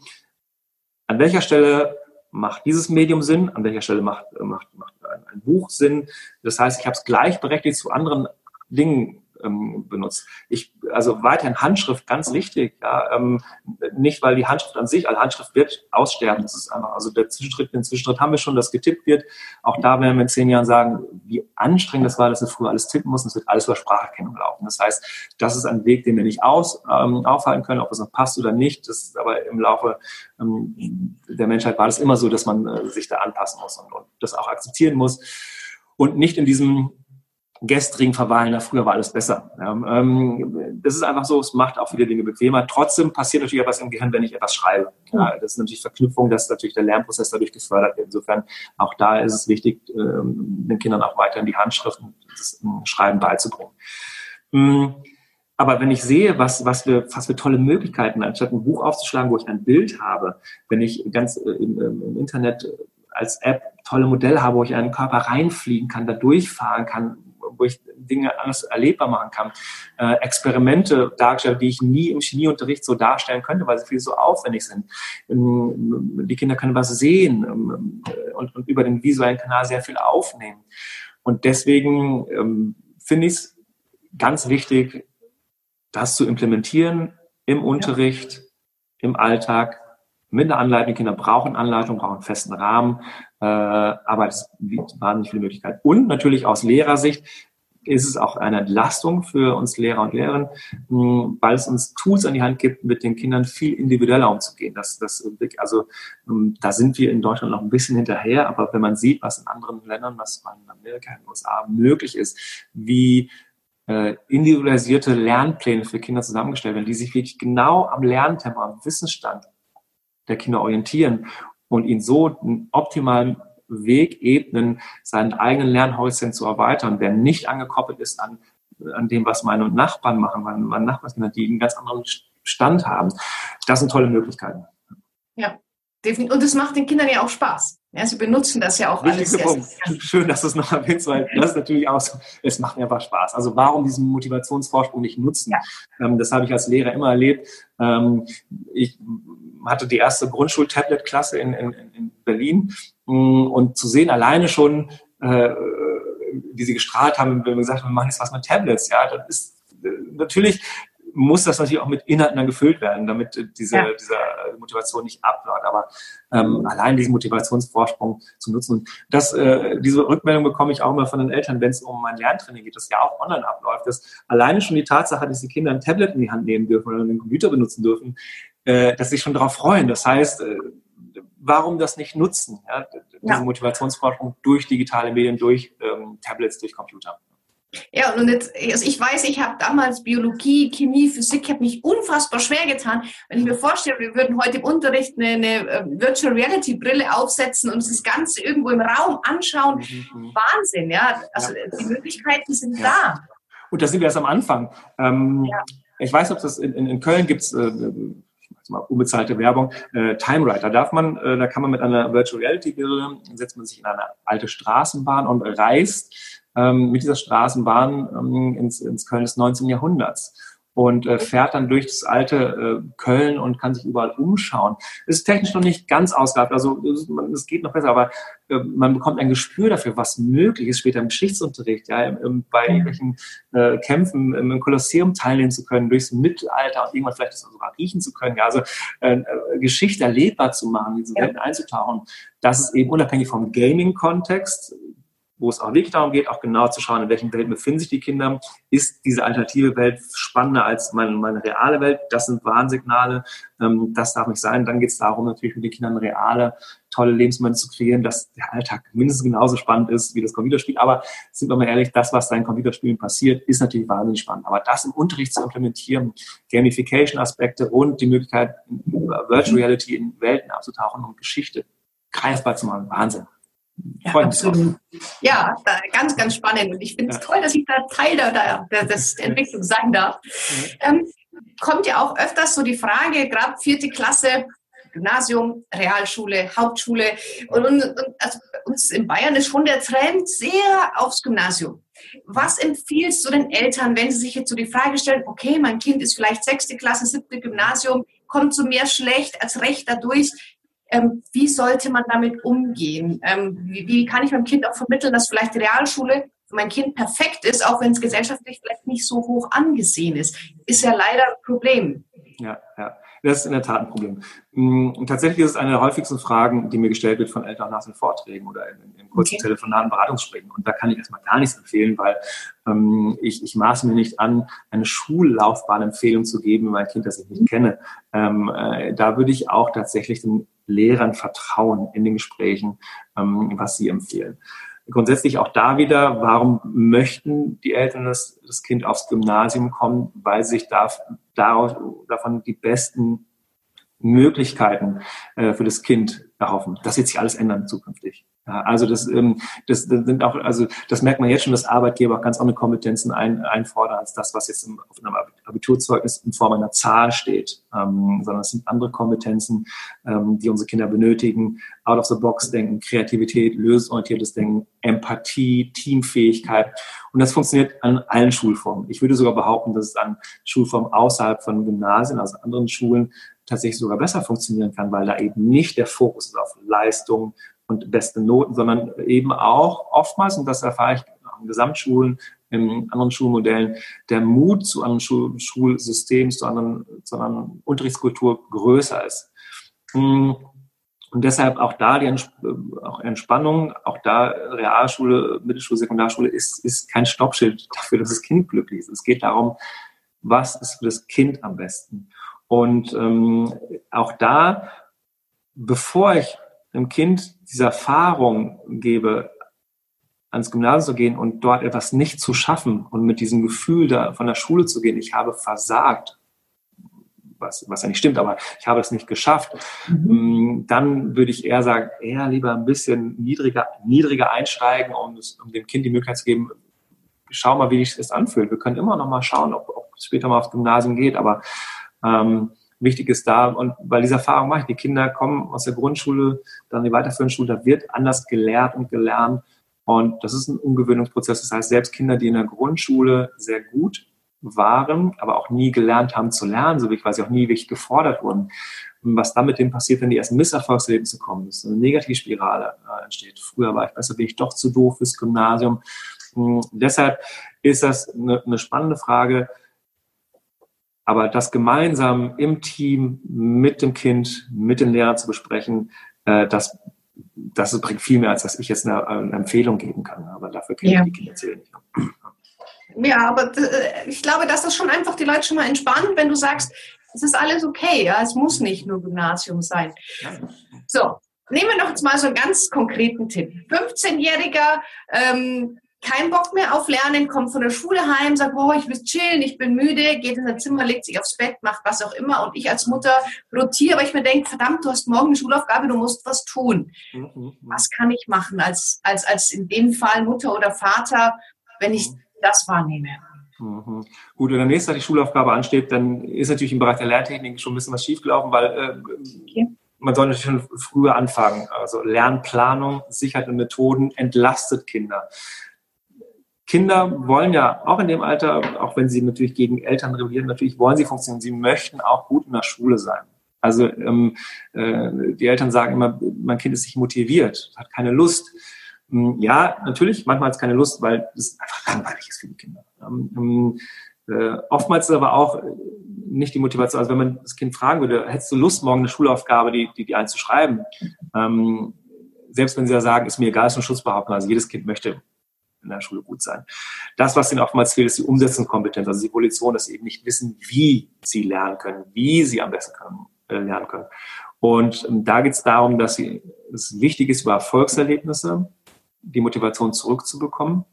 an welcher Stelle macht dieses Medium Sinn, an welcher Stelle macht, macht, macht ein Buch Sinn. Das heißt, ich habe es gleichberechtigt zu anderen Dingen ähm, benutzt. Ich, also weiterhin Handschrift, ganz wichtig. Ja, ähm, nicht, weil die Handschrift an sich, also Handschrift wird aussterben. Das ist einfach, also der Zwischenschritt, den Zwischenschritt haben wir schon, dass getippt wird. Auch da werden wir in zehn Jahren sagen, wie anstrengend das war, dass wir früher alles tippen mussten. Es wird alles über Spracherkennung laufen. Das heißt, das ist ein Weg, den wir nicht aus, ähm, aufhalten können, ob es noch passt oder nicht. Das ist aber im Laufe ähm, der Menschheit war das immer so, dass man äh, sich da anpassen muss und, und das auch akzeptieren muss und nicht in diesem gestrigen verweilen, früher war alles besser. Ähm, das ist einfach so, es macht auch viele Dinge bequemer. Trotzdem passiert natürlich etwas im Gehirn, wenn ich etwas schreibe. Ja, das ist natürlich Verknüpfung, dass natürlich der Lernprozess dadurch gefördert wird. Insofern auch da ist es wichtig, ähm, den Kindern auch weiter in die Handschrift und das Schreiben beizubringen. Mm, aber wenn ich sehe, was, was, wir, was für tolle Möglichkeiten, anstatt ein Buch aufzuschlagen, wo ich ein Bild habe, wenn ich ganz äh, im, im Internet als App tolle Modelle habe, wo ich einen Körper reinfliegen kann, da durchfahren kann, wo ich Dinge anders erlebbar machen kann. Äh, Experimente dargestellt, die ich nie im Chemieunterricht so darstellen könnte, weil sie viel so aufwendig sind. Ähm, die Kinder können was sehen ähm, und, und, über den visuellen Kanal sehr viel aufnehmen. Und deswegen ähm, finde ich es ganz wichtig, das zu implementieren im Unterricht, ja. im Alltag, mit einer Anleitung. Die Kinder brauchen Anleitung, brauchen einen festen Rahmen, äh, aber es bietet wahnsinnig viele Möglichkeiten. Und natürlich aus Lehrersicht ist es auch eine Entlastung für uns Lehrer und Lehrerinnen, weil es uns Tools an die Hand gibt, mit den Kindern viel individueller umzugehen. Das, das, also da sind wir in Deutschland noch ein bisschen hinterher, aber wenn man sieht, was in anderen Ländern, was in Amerika, in den USA möglich ist, wie äh, individualisierte Lernpläne für Kinder zusammengestellt werden, die sich wirklich genau am Lerntempo, am Wissensstand der Kinder orientieren und ihnen so einen optimalen Weg ebnen, seinen eigenen Lernhorizont zu erweitern, der nicht angekoppelt ist an, an dem, was meine Nachbarn machen, meine, meine Nachbarskinder, die einen ganz anderen Stand haben. Das sind tolle Möglichkeiten.
Ja, definitiv. Und es macht den Kindern ja auch Spaß. Ja, sie benutzen das ja auch
alles. Punkt. Schön, dass du es noch erwähnst, weil das ist natürlich auch so, es macht mir einfach Spaß. Also warum diesen Motivationsvorsprung nicht nutzen? Ja. Ähm, das habe ich als Lehrer immer erlebt. Ähm, ich hatte die erste Grundschul-Tablet-Klasse in, in, in Berlin mm, und zu sehen alleine schon, äh, wie sie gestrahlt haben, wenn wir gesagt haben, wir machen jetzt was mit Tablets, ja, das ist äh, natürlich muss das natürlich auch mit Inhalten dann gefüllt werden, damit diese, ja. diese Motivation nicht abläuft. Aber ähm, allein diesen Motivationsvorsprung zu nutzen. Und das, äh, diese Rückmeldung bekomme ich auch immer von den Eltern, wenn es um mein Lerntraining geht, das ja auch online abläuft, dass alleine schon die Tatsache, dass die Kinder ein Tablet in die Hand nehmen dürfen oder einen Computer benutzen dürfen, äh, dass sie schon darauf freuen. Das heißt, äh, warum das nicht nutzen? Ja? Diese ja. Motivationsforschung durch digitale Medien, durch ähm, Tablets, durch Computer.
Ja, und jetzt, also ich weiß, ich habe damals Biologie, Chemie, Physik, habe mich unfassbar schwer getan. Wenn ich mir vorstelle, wir würden heute im Unterricht eine, eine äh, Virtual Reality Brille aufsetzen und das Ganze irgendwo im Raum anschauen. Mhm. mhm. Wahnsinn, ja. Also ja. die Möglichkeiten sind ja. da.
Und da sind wir erst am Anfang. Ähm, ja. Ich weiß, ob das in, in, in Köln gibt es. Äh, mal unbezahlte Werbung, äh, Timewriter. Darf man, äh, da kann man mit einer Virtual Reality Brille, setzt man sich in eine alte Straßenbahn und reist ähm, mit dieser Straßenbahn ähm, ins, ins Köln des 19. Jahrhunderts und äh, fährt dann durch das alte äh, Köln und kann sich überall umschauen. Es ist technisch noch nicht ganz ausgereift, also es geht noch besser, aber äh, man bekommt ein Gespür dafür, was möglich ist später im Geschichtsunterricht, ja, im, im, bei irgendwelchen äh, Kämpfen im, im Kolosseum teilnehmen zu können, durchs Mittelalter und irgendwann vielleicht sogar riechen zu können, ja, also äh, äh, Geschichte erlebbar zu machen, diese Welten einzutauchen. Das ist eben unabhängig vom Gaming-Kontext, wo es auch wirklich darum geht, auch genau zu schauen, in welchen Welt befinden sich die Kinder. Ist diese alternative Welt spannender als meine, meine reale Welt? Das sind Warnsignale. Ähm, das darf nicht sein. Dann geht es darum, natürlich mit den Kindern reale, tolle Lebensmomente zu kreieren, dass der Alltag mindestens genauso spannend ist wie das Computerspiel. Aber sind wir mal ehrlich, das, was dein Computerspielen passiert, ist natürlich wahnsinnig spannend. Aber das im Unterricht zu implementieren, Gamification-Aspekte und die Möglichkeit, Virtual Reality in Welten abzutauchen und Geschichte greifbar zu machen, Wahnsinn.
Ja, absolut. Ja, ganz, ganz spannend. Und ich finde es ja. toll, dass ich da Teil der, der, der, des Entwicklung sein darf. Ähm, kommt ja auch öfters so die Frage, gerade vierte Klasse, Gymnasium, Realschule, Hauptschule. Und, und, und also uns in Bayern ist schon der Trend sehr aufs Gymnasium. Was empfiehlst du den Eltern, wenn sie sich jetzt so die Frage stellen, okay, mein Kind ist vielleicht sechste Klasse, siebte Gymnasium, kommt so mehr schlecht als recht dadurch ähm, wie sollte man damit umgehen? Ähm, wie, wie, kann ich meinem Kind auch vermitteln, dass vielleicht die Realschule für mein Kind perfekt ist, auch wenn es gesellschaftlich vielleicht nicht so hoch angesehen ist? Ist ja leider ein Problem.
Ja, ja. Das ist in der Tat ein Problem. Mm, und tatsächlich ist es eine der häufigsten Fragen, die mir gestellt wird von Eltern nach den Vorträgen oder in, in kurzen okay. telefonaten Beratungsgesprächen. Und da kann ich erstmal gar nichts empfehlen, weil ähm, ich, ich maße mir nicht an, eine Schullaufbahnempfehlung zu geben, mein Kind, das ich nicht kenne. Ähm, äh, da würde ich auch tatsächlich den Lehrern vertrauen in den Gesprächen, ähm, was sie empfehlen. Grundsätzlich auch da wieder, warum möchten die Eltern, dass das Kind aufs Gymnasium kommt, weil sich da, daraus, davon die besten Möglichkeiten äh, für das Kind erhoffen. Das wird sich alles ändern zukünftig. Also das, ähm, das, das sind auch, also das merkt man jetzt schon, dass Arbeitgeber auch ganz andere Kompetenzen ein, einfordern als das, was jetzt im, auf einem Abiturzeugnis in Form einer Zahl steht, ähm, sondern es sind andere Kompetenzen, ähm, die unsere Kinder benötigen. Out of the box denken, Kreativität, lösungsorientiertes Denken, Empathie, Teamfähigkeit. Und das funktioniert an allen Schulformen. Ich würde sogar behaupten, dass es an Schulformen außerhalb von Gymnasien, also anderen Schulen, tatsächlich sogar besser funktionieren kann, weil da eben nicht der Fokus ist auf Leistung und beste Noten, sondern eben auch oftmals, und das erfahre ich in Gesamtschulen, in anderen Schulmodellen, der Mut zu anderen Schul Schulsystems, zu anderen, zu anderen Unterrichtskultur größer ist. Hm. Und deshalb auch da die auch Entspannung, auch da Realschule, Mittelschule, Sekundarschule ist, ist kein Stoppschild dafür, dass das Kind glücklich ist. Es geht darum, was ist für das Kind am besten. Und ähm, auch da, bevor ich einem Kind diese Erfahrung gebe, ans Gymnasium zu gehen und dort etwas nicht zu schaffen und mit diesem Gefühl da von der Schule zu gehen, ich habe versagt, was, was ja nicht stimmt, aber ich habe es nicht geschafft, mhm. Mm, dann würde ich eher sagen, eher lieber ein bisschen niedriger, niedriger einsteigen, um, das, um dem Kind die Möglichkeit zu geben, schau mal, wie sich das anfühlt. Wir können immer noch mal schauen, ob, ob es später mal aufs Gymnasium geht, aber ähm, wichtig ist da, und weil diese Erfahrung mache ich, die Kinder kommen aus der Grundschule, dann die weiterführende Schule, da wird anders gelehrt und gelernt. Und das ist ein Umgewöhnungsprozess. Das heißt, selbst Kinder, die in der Grundschule sehr gut waren, aber auch nie gelernt haben zu lernen, so wie quasi auch nie wirklich gefordert wurden, was dann mit dem passiert, wenn die ersten Misserfolgserlebnisse kommen, dass eine Negativspirale äh, entsteht. Früher war ich besser, bin ich doch zu doof fürs Gymnasium. Und hm, deshalb ist das eine, eine spannende Frage, aber das gemeinsam im Team mit dem Kind, mit den Lehrern zu besprechen, äh, das, das bringt viel mehr, als dass ich jetzt eine, eine Empfehlung geben kann. Aber dafür kennen ja. die Kinder zählen.
Ja, aber äh, ich glaube, dass das schon einfach die Leute schon mal entspannt, wenn du sagst, es ist alles okay, ja, es muss nicht nur Gymnasium sein. So, nehmen wir noch jetzt mal so einen ganz konkreten Tipp. 15-Jähriger ähm, keinen Bock mehr auf Lernen, kommt von der Schule heim, sagt, boah, ich will chillen, ich bin müde, geht in sein Zimmer, legt sich aufs Bett, macht was auch immer. Und ich als Mutter rotiere, weil ich mir denke, verdammt, du hast morgen eine Schulaufgabe, du musst was tun. Mhm, mhm. Was kann ich machen als, als, als in dem Fall Mutter oder Vater, wenn ich das wahrnehme?
Mhm. Gut, wenn der nächste die Schulaufgabe ansteht, dann ist natürlich im Bereich der Lerntechnik schon ein bisschen was schiefgelaufen, weil äh, okay. man soll natürlich schon früher anfangen. Also Lernplanung, Sicherheit und Methoden entlastet Kinder. Kinder wollen ja auch in dem Alter, auch wenn sie natürlich gegen Eltern rebellieren, natürlich wollen sie funktionieren. Sie möchten auch gut in der Schule sein. Also ähm, äh, die Eltern sagen immer, mein Kind ist nicht motiviert, hat keine Lust. Ähm, ja, natürlich, manchmal hat es keine Lust, weil es einfach langweilig ist für die Kinder. Ähm, ähm äh, oftmals ist aber auch nicht die Motivation. Also wenn man das Kind fragen würde, hättest du Lust, morgen eine Schulaufgabe, die, die, die einzuschreiben? Ähm, selbst wenn sie ja sagen, ist mir egal, ist eine Schutzbehauptung. Also jedes Kind möchte in der Schule gut sein. Das, was ihnen oftmals fehlt, ist die Umsetzungskompetenz, also die Volition, dass sie eben nicht wissen, wie sie lernen können, wie sie am besten können, äh, lernen können. Und ähm, da geht es darum, dass sie, es wichtig ist, über Erfolgserlebnisse die Motivation zurückzubekommen.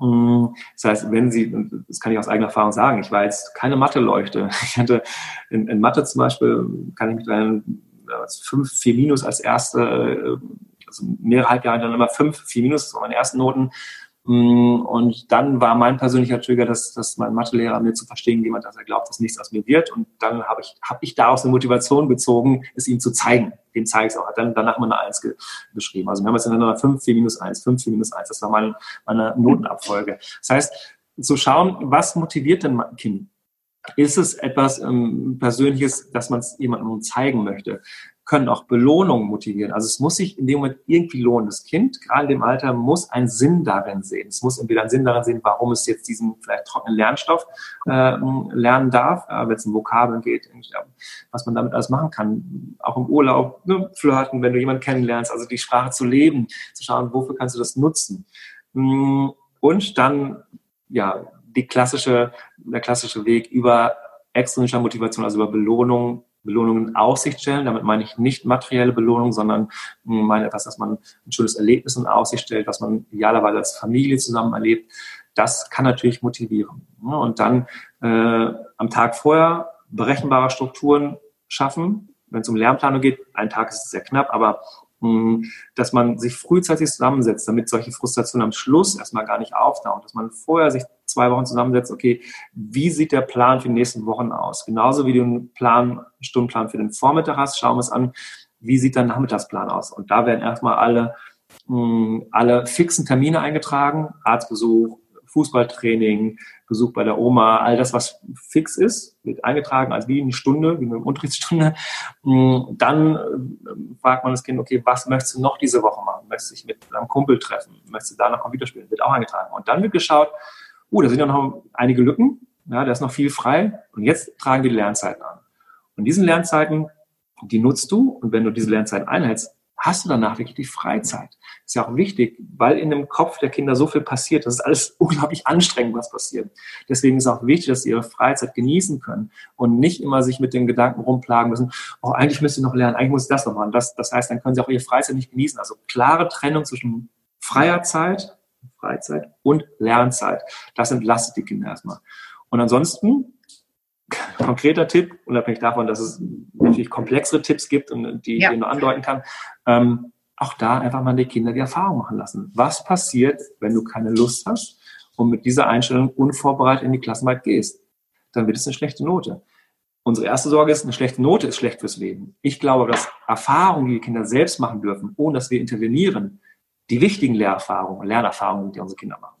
Mm, das heißt, wenn Sie, das kann ich aus eigener Erfahrung sagen, ich war jetzt keine Mathe-Leuchte. Ich hatte in, in Mathe zum Beispiel, kann ich mich daran, fünf, vier Minus als erste, äh, also mehrere Halbjahre dann immer fünf, vier Minus, das waren meine ersten Noten. Mm, und dann war mein persönlicher Trigger, dass, dass mein Mathelehrer mir zu verstehen jemand, dass er glaubt, dass nichts aus mir wird. Und dann habe ich, hab ich daraus eine Motivation gezogen, es ihm zu zeigen. Dem zeige ich es auch. Hat dann danach mal eine Eins ge geschrieben. Also wir haben jetzt ineinander 5, 4 minus 1, 5, 4 minus 1. Das war meine, meine Notenabfolge. Das heißt, zu schauen, was motiviert denn mein Kind? Ist es etwas ähm, Persönliches, dass man es jemandem zeigen möchte? Können auch Belohnungen motivieren. Also es muss sich in dem Moment irgendwie lohnen. Das Kind, gerade dem Alter, muss einen Sinn darin sehen. Es muss entweder einen Sinn darin sehen, warum es jetzt diesen vielleicht trockenen Lernstoff äh, lernen darf, äh, wenn es um Vokabeln geht, was man damit alles machen kann. Auch im Urlaub, ne, flirten, wenn du jemanden kennenlernst, also die Sprache zu leben, zu schauen, wofür kannst du das nutzen. Mm, und dann, ja, die klassische, der klassische Weg über extrinsischer Motivation, also über Belohnung Belohnungen in Aussicht stellen. Damit meine ich nicht materielle Belohnung, sondern hm, meine etwas, dass man ein schönes Erlebnis in Aussicht stellt, was man idealerweise als Familie zusammen erlebt. Das kann natürlich motivieren. Und dann äh, am Tag vorher berechenbare Strukturen schaffen. Wenn es um Lernplanung geht, ein Tag ist sehr knapp, aber hm, dass man sich frühzeitig zusammensetzt, damit solche Frustrationen am Schluss erstmal gar nicht auftauchen, dass man vorher sich zwei Wochen zusammensetzt, okay, wie sieht der Plan für die nächsten Wochen aus? Genauso wie du einen Plan, Stundenplan für den Vormittag hast, schauen wir es an, wie sieht dein Nachmittagsplan aus? Und da werden erstmal alle, mh, hm, alle fixen Termine eingetragen, Arztbesuch, Fußballtraining, Besuch bei der Oma, all das, was fix ist, wird eingetragen als wie eine Stunde, wie eine Unterrichtsstunde. Mm, dann äh, fragt man das Kind, okay, was möchtest du noch diese Woche machen? Möchtest du dich mit einem Kumpel treffen? Möchtest du da noch Computer spielen? Wird auch eingetragen. Und dann wird geschaut, uh, da sind ja noch einige Lücken, ja, da ist noch viel frei. Und jetzt tragen wir die Lernzeiten an. Und diesen Lernzeiten, die nutzt du. Und wenn du diese Lernzeiten einhältst, hast du danach wirklich die Freizeit. Ist ja auch wichtig, weil in dem Kopf der Kinder so viel passiert. Das ist alles unglaublich anstrengend, was passiert. Deswegen ist auch wichtig, dass sie ihre Freizeit genießen können und nicht immer sich mit den Gedanken rumplagen müssen, oh, eigentlich müsste ich noch lernen, eigentlich muss ich das noch machen. Das, das heißt, dann können sie auch ihre Freizeit nicht genießen. Also klare Trennung zwischen freier Zeit, Freizeit und Lernzeit. Das entlastet die Kinder erstmal. Und ansonsten konkreter Tipp, unabhängig davon, dass es natürlich komplexere Tipps gibt und die, ja. die nur andeuten kann, ähm, auch da einfach mal die Kinder die Erfahrung machen lassen. Was passiert, wenn du keine Lust hast und mit dieser Einstellung unvorbereitet in die Klassenarbeit gehst? Dann wird es eine schlechte Note. Unsere erste Sorge ist, eine schlechte Note ist schlecht fürs Leben. Ich glaube, dass Erfahrungen, die die Kinder selbst machen dürfen, ohne dass wir intervenieren, die wichtigen Lehrerfahrungen, Lernerfahrungen, die unsere Kinder machen.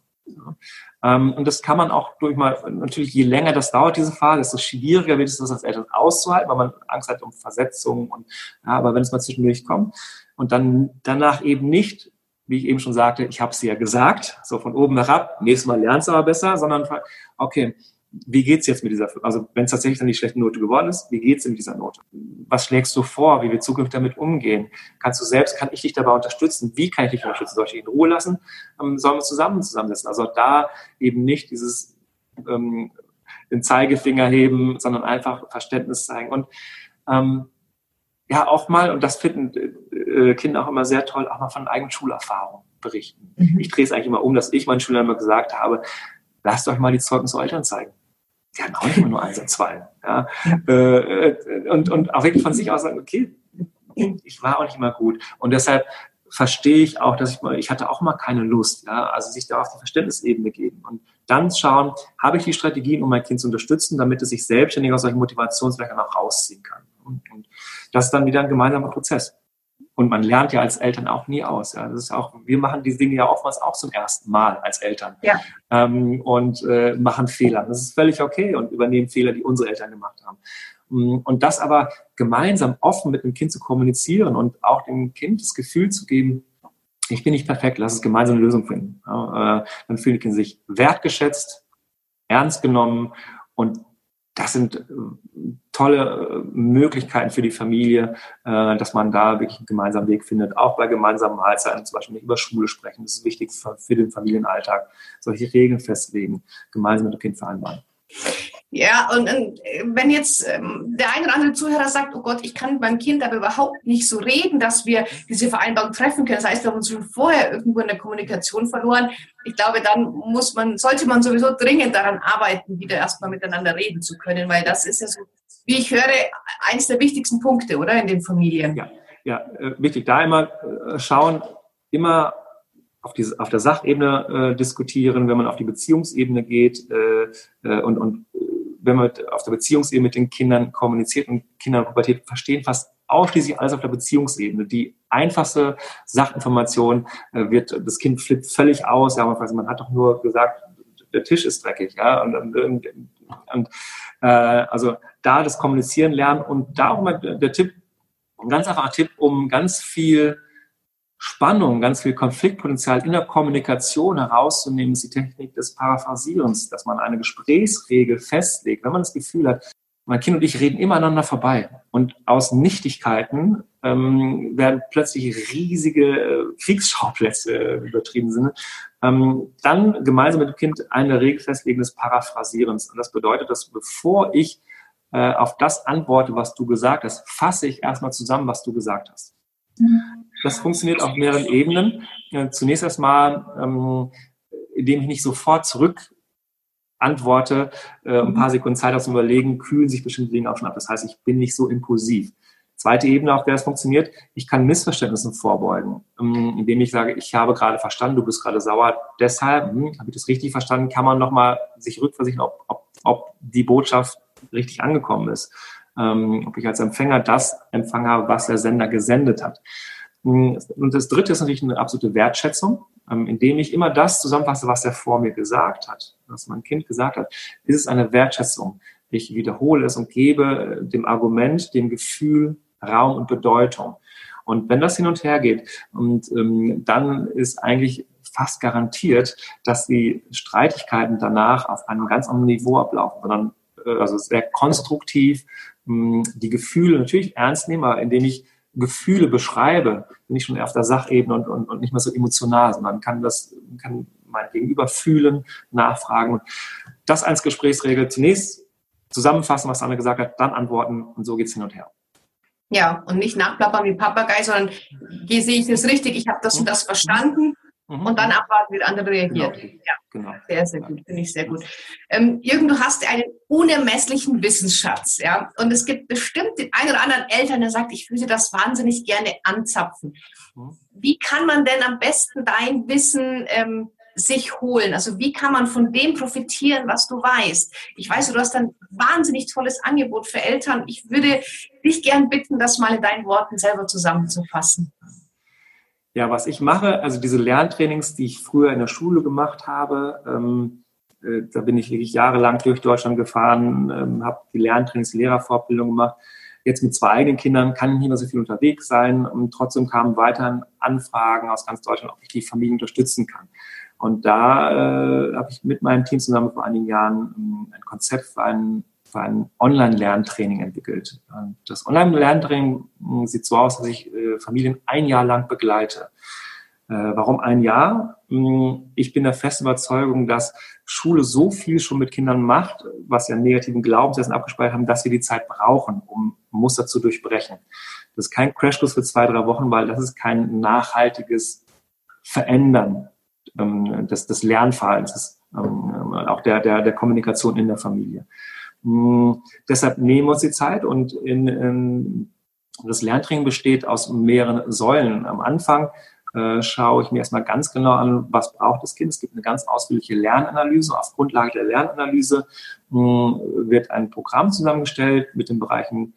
Ähm, und das kann man auch durch mal, natürlich je länger das dauert, diese Phase, desto schwieriger wird es, das als Eltern auszuhalten, weil man Angst hat um Versetzungen. Und, ja, aber wenn es mal zwischendurch kommt und dann danach eben nicht, wie ich eben schon sagte, ich habe es ja gesagt, so von oben herab, nächstes Mal lernst du aber besser, sondern okay, wie geht's jetzt mit dieser, also wenn es tatsächlich dann die schlechte Note geworden ist, wie geht's mit dieser Note? Was schlägst du vor, wie wir zukünftig damit umgehen? Kannst du selbst, kann ich dich dabei unterstützen? Wie kann ich dich unterstützen? Soll ich dich in Ruhe lassen? Ähm, sollen wir zusammen zusammensetzen? Also da eben nicht dieses ähm, den Zeigefinger heben, sondern einfach Verständnis zeigen und ähm, ja auch mal, und das finden äh, Kinder auch immer sehr toll, auch mal von eigenen Schulerfahrungen berichten. Mhm. Ich drehe es eigentlich immer um, dass ich meinen Schülern immer gesagt habe, lasst euch mal die Zeugnisse eurer Eltern zeigen. Die hatten auch nicht immer nur eins und zwei. Ja? Äh, und, und auch wirklich von sich aus sagen, okay, ich war auch nicht immer gut. Und deshalb verstehe ich auch, dass ich mal, ich hatte auch mal keine Lust, ja, also sich da auf die Verständnisebene geben und dann schauen, habe ich die Strategien, um mein Kind zu unterstützen, damit es sich selbstständig aus solchen Motivationswerken auch rausziehen kann. Und, und das ist dann wieder ein gemeinsamer Prozess. Und man lernt ja als Eltern auch nie aus. Ja. Das ist auch, wir machen diese Dinge ja oftmals auch zum ersten Mal als Eltern. Ja. Ähm, und äh, machen Fehler. Das ist völlig okay und übernehmen Fehler, die unsere Eltern gemacht haben. Mm, und das aber gemeinsam offen mit dem Kind zu kommunizieren und auch dem Kind das Gefühl zu geben, ich bin nicht perfekt, lass es gemeinsam eine Lösung finden. Ja, äh, dann fühlen die Kinder sich wertgeschätzt, ernst genommen und das sind äh, tolle äh, Möglichkeiten für die Familie, äh, dass man da wirklich einen gemeinsamen Weg findet. Auch bei gemeinsamen Mahlzeiten, zum Beispiel nicht über Schule sprechen. Das ist wichtig für den Familienalltag. Solche Regeln festlegen, gemeinsam mit dem Kind vereinbaren.
Ja, und, und wenn jetzt ähm, der eine oder andere Zuhörer sagt, oh Gott, ich kann mit meinem Kind aber überhaupt nicht so reden, dass wir diese Vereinbarung treffen können. Das heißt, wir haben uns schon vorher irgendwo in der Kommunikation verloren. Ich glaube, dann muss man, sollte man sowieso dringend daran arbeiten, wieder erstmal miteinander reden zu können, weil das ist ja so, wie ich höre, eins der wichtigsten Punkte, oder in den Familien.
Ja, ja äh, wichtig. Da immer äh, schauen, immer auf, diese, auf der Sachebene äh, diskutieren, wenn man auf die Beziehungsebene geht äh, äh und, und wenn man auf der Beziehungsebene mit den Kindern kommuniziert und Kinder in Pubertät verstehen fast ausschließlich alles auf der Beziehungsebene. Die einfachste Sachinformation äh, wird, das Kind flippt völlig aus, ja, man hat doch nur gesagt, der Tisch ist dreckig, ja, und, und, und äh, also da das Kommunizieren lernen und da auch mal der Tipp, ein ganz einfacher Tipp, um ganz viel Spannung, ganz viel Konfliktpotenzial in der Kommunikation herauszunehmen, ist die Technik des Paraphrasierens, dass man eine Gesprächsregel festlegt. Wenn man das Gefühl hat, mein Kind und ich reden immer aneinander vorbei und aus Nichtigkeiten ähm, werden plötzlich riesige äh, Kriegsschauplätze übertrieben sind, ähm, dann gemeinsam mit dem Kind eine Regel festlegen des Paraphrasierens. Und das bedeutet, dass bevor ich äh, auf das antworte, was du gesagt hast, fasse ich erstmal zusammen, was du gesagt hast. Das funktioniert auf mehreren Ebenen. Äh, zunächst erstmal, ähm, indem ich nicht sofort zurück antworte, äh, ein paar Sekunden Zeit aus dem Überlegen, kühlen sich bestimmte Dinge auch schon ab. Das heißt, ich bin nicht so impulsiv. Zweite Ebene, auf der es funktioniert, ich kann Missverständnissen vorbeugen, ähm, indem ich sage, ich habe gerade verstanden, du bist gerade sauer, deshalb, hm, habe ich das richtig verstanden, kann man nochmal sich rückversichern, ob, ob, ob die Botschaft richtig angekommen ist, ähm, ob ich als Empfänger das empfangen habe, was der Sender gesendet hat. Und das Dritte ist natürlich eine absolute Wertschätzung, ähm, indem ich immer das zusammenfasse, was er vor mir gesagt hat, was mein Kind gesagt hat, ist es eine Wertschätzung. Ich wiederhole es und gebe dem Argument, dem Gefühl Raum und Bedeutung. Und wenn das hin und her geht, und ähm, dann ist eigentlich fast garantiert, dass die Streitigkeiten danach auf einem ganz anderen Niveau ablaufen, sondern äh, also sehr konstruktiv mh, die Gefühle natürlich ernst nehmen, aber indem ich Gefühle beschreibe, bin ich schon auf der Sachebene und, und, und nicht mehr so emotional, sondern kann das, kann mein Gegenüber fühlen, nachfragen und das als Gesprächsregel zunächst zusammenfassen, was Anne gesagt hat, dann antworten und so geht's hin und her.
Ja, und nicht nachplappern wie Papagei, sondern hier sehe ich das richtig, ich habe das und das verstanden mhm. und dann abwarten, wie der andere reagiert. Genau. Ja, genau. sehr, sehr gut, finde ich sehr gut. Ähm, Jürgen, du hast einen unermesslichen Wissensschatz, ja, und es gibt bestimmt den einen oder anderen Eltern, der sagt, ich würde das wahnsinnig gerne anzapfen. Mhm. Wie kann man denn am besten dein Wissen ähm, sich holen? Also wie kann man von dem profitieren, was du weißt? Ich weiß, du hast ein wahnsinnig tolles Angebot für Eltern. Ich würde dich gern bitten, das mal in deinen Worten selber zusammenzufassen.
Ja, was ich mache, also diese Lerntrainings, die ich früher in der Schule gemacht habe, ähm, äh, da bin ich wirklich jahrelang durch Deutschland gefahren, ähm, habe die Lerntrainings, Lehrerfortbildung gemacht. Jetzt mit zwei eigenen Kindern kann ich nicht mehr so viel unterwegs sein und trotzdem kamen weiterhin Anfragen aus ganz Deutschland, ob ich die Familie unterstützen kann. Und da äh, habe ich mit meinem Team zusammen vor einigen Jahren ähm, ein Konzept für ein, für ein Online-Lerntraining entwickelt. Und das Online-Lerntraining sieht so aus, dass ich äh, Familien ein Jahr lang begleite. Äh, warum ein Jahr? Hm, ich bin der festen Überzeugung, dass Schule so viel schon mit Kindern macht, was ja negativen Glaubenssätzen abgespeichert haben, dass wir die Zeit brauchen, um Muster zu durchbrechen. Das ist kein Crashkurs für zwei, drei Wochen, weil das ist kein nachhaltiges Verändern ähm, des, des Lernverhaltens, ähm, auch der, der, der Kommunikation in der Familie. Ähm, deshalb nehmen wir uns die Zeit und in, in, das Lerntraining besteht aus mehreren Säulen. Am Anfang äh, schaue ich mir erstmal ganz genau an, was braucht das Kind. Es gibt eine ganz ausführliche Lernanalyse. Auf Grundlage der Lernanalyse äh, wird ein Programm zusammengestellt mit den Bereichen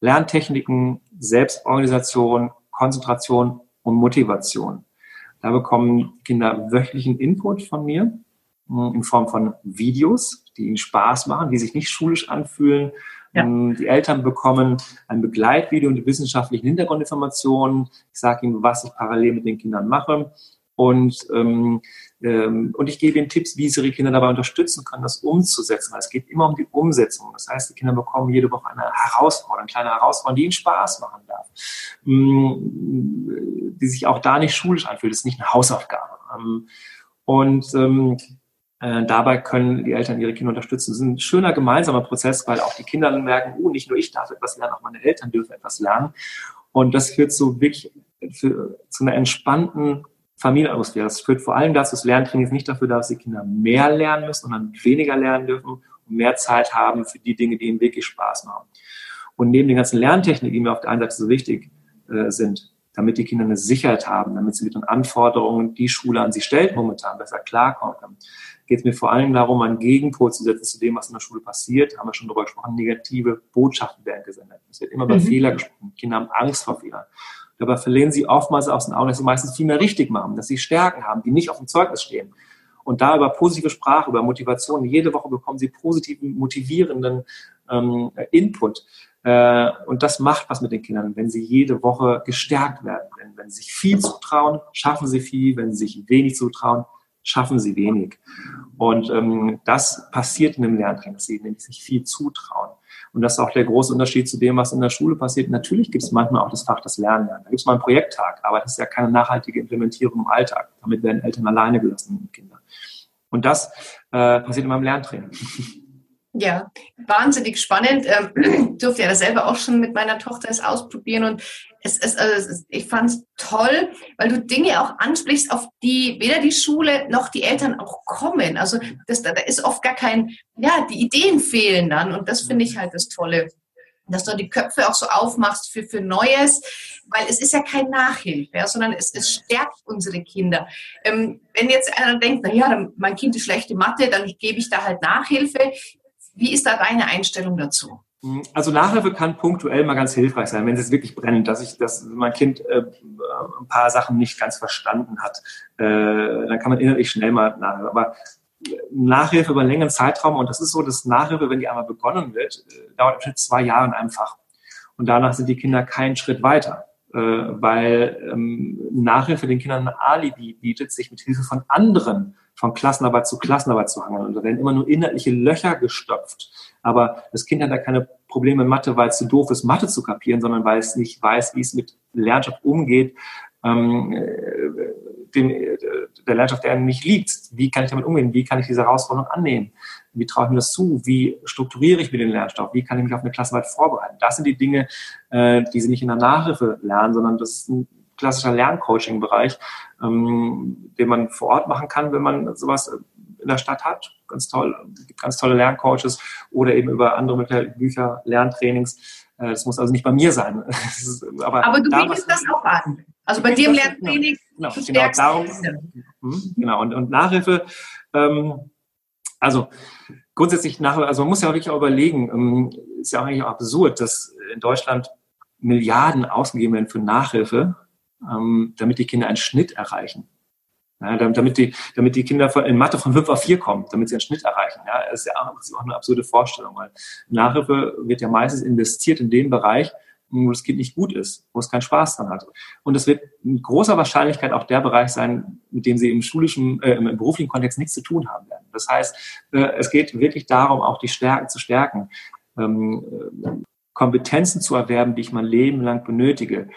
Lerntechniken, Selbstorganisation, Konzentration und Motivation. Da bekommen Kinder wöchentlichen Input von mir hm, in Form von Videos, die ihnen Spaß machen, die sich nicht schulisch anfühlen. Ja. Hm, die Eltern bekommen ein Begleitvideo und die wissenschaftlichen Hintergrundinformationen. Ich sage ihnen, was ich parallel mit den Kindern mache. Und, ähm, ähm, und ich gebe ihnen Tipps, wie sie ihre Kinder dabei unterstützen können, das umzusetzen. Weil es geht immer um die Umsetzung. Das heißt, die Kinder bekommen jede Woche eine Herausforderung, eine kleine Herausforderung, die ihnen Spaß machen darf. Ähm, die sich auch da nicht schulisch anfühlt. Das ist nicht eine Hausaufgabe. Ähm, und ähm, äh, dabei können die Eltern ihre Kinder unterstützen. Das ist ein schöner gemeinsamer Prozess, weil auch die Kinder dann merken, oh, nicht nur ich darf etwas lernen, auch meine Eltern dürfen etwas lernen. Und das führt so wirklich für, zu einer entspannten Familienatmosphäre. Das führt vor allem dazu, das Lerntraining nicht dafür da, dass die Kinder mehr lernen müssen, sondern weniger lernen dürfen und mehr Zeit haben für die Dinge, die ihnen wirklich Spaß machen. Und neben den ganzen Lerntechniken, die mir auf der einen Seite so wichtig äh, sind, damit die Kinder eine Sicherheit haben, damit sie mit den Anforderungen, die Schule an sie stellt, momentan besser klarkommen können, geht es mir vor allem darum, einen Gegenpol zu setzen zu dem, was in der Schule passiert. Haben wir schon darüber gesprochen, negative Botschaften werden gesendet. Es wird immer über mhm. Fehler gesprochen. Kinder haben Angst vor Fehlern. Dabei verlieren sie oftmals aus den Augen, dass sie meistens viel mehr richtig machen, dass sie Stärken haben, die nicht auf dem Zeugnis stehen. Und da über positive Sprache, über Motivation, jede Woche bekommen sie positiven, motivierenden ähm, Input. Äh, und das macht was mit den Kindern, wenn sie jede Woche gestärkt werden. Wenn, wenn sie sich viel zutrauen, schaffen sie viel. Wenn sie sich wenig zutrauen, schaffen sie wenig. Und ähm, das passiert in einem Lerntraining, dass sie nämlich sich viel zutrauen. Und das ist auch der große Unterschied zu dem, was in der Schule passiert. Natürlich gibt es manchmal auch das Fach das Lernen. Da gibt es mal einen Projekttag, aber das ist ja keine nachhaltige Implementierung im Alltag. Damit werden Eltern alleine gelassen mit Kindern. Und das äh, passiert in meinem Lerntraining.
Ja, wahnsinnig spannend. Durfte ja das selber auch schon mit meiner Tochter es spannend. Ähm, durfte ja das selber auch schon mit meiner Tochter es ausprobieren und es ist, also ich fand es toll, weil du Dinge auch ansprichst, auf die weder die Schule noch die Eltern auch kommen. Also das, da ist oft gar kein, ja, die Ideen fehlen dann und das finde ich halt das Tolle dass du die Köpfe auch so aufmachst für, für Neues, weil es ist ja kein Nachhilfe, ja, sondern es, es stärkt unsere Kinder. Ähm, wenn jetzt einer denkt, na ja, mein Kind ist schlechte Mathe, dann gebe ich da halt Nachhilfe. Wie ist da deine Einstellung dazu?
Also Nachhilfe kann punktuell mal ganz hilfreich sein, wenn es wirklich brennt, dass ich, dass mein Kind äh, ein paar Sachen nicht ganz verstanden hat, äh, dann kann man innerlich schnell mal nachhilfe. Aber Nachhilfe über einen längeren Zeitraum, und das ist so, dass Nachhilfe, wenn die einmal begonnen wird, äh, dauert im Schnitt zwei Jahre einfach. Und danach sind die Kinder keinen Schritt weiter, äh, weil ähm, Nachhilfe den Kindern ein Alibi bietet, sich mit Hilfe von anderen von Klassenarbeit zu Klassenarbeit zu hangeln. Und da werden immer nur inhaltliche Löcher gestopft. Aber das Kind hat da keine Probleme in Mathe, weil es zu doof ist, Mathe zu kapieren, sondern weil es nicht weiß, wie es mit Lernstoff umgeht, ähm, äh, dem, äh, der Lernstoff, der nicht liegt. Wie kann ich damit umgehen? Wie kann ich diese Herausforderung annehmen? Wie traue ich mir das zu? Wie strukturiere ich mir den Lernstoff? Wie kann ich mich auf eine Klassenarbeit vorbereiten? Das sind die Dinge, äh, die sie nicht in der Nachhilfe lernen, sondern das ist ein klassischer Lerncoaching-Bereich, ähm, den man vor Ort machen kann, wenn man sowas in der Stadt hat. Ganz toll, gibt ganz tolle Lerncoaches oder eben über andere Bücher, Lerntrainings. Äh, das muss also nicht bei mir sein.
aber, aber du bietest das auch an. Also bei dir im Lerntraining.
Genau, genau, darum. Hm, genau, und, und Nachhilfe, ähm, also grundsätzlich Nachhilfe, also man muss ja wirklich auch überlegen, ähm, ist ja auch eigentlich auch absurd, dass in Deutschland Milliarden ausgegeben werden für Nachhilfe, ähm, damit die Kinder einen Schnitt erreichen. Ja, damit, die, damit die Kinder in Mathe von 5 auf 4 kommen, damit sie einen Schnitt erreichen. Ja, das ist ja auch eine absurde Vorstellung, weil Nachhilfe wird ja meistens investiert in den Bereich, wo das Kind nicht gut ist, wo es keinen Spaß dran hat. Und es wird mit großer Wahrscheinlichkeit auch der Bereich sein, mit dem sie im schulischen, äh, im beruflichen Kontext nichts zu tun haben werden. Das heißt, äh, es geht wirklich darum, auch die Stärken zu stärken, ähm, äh, Kompetenzen zu erwerben, die ich mein Leben lang benötige.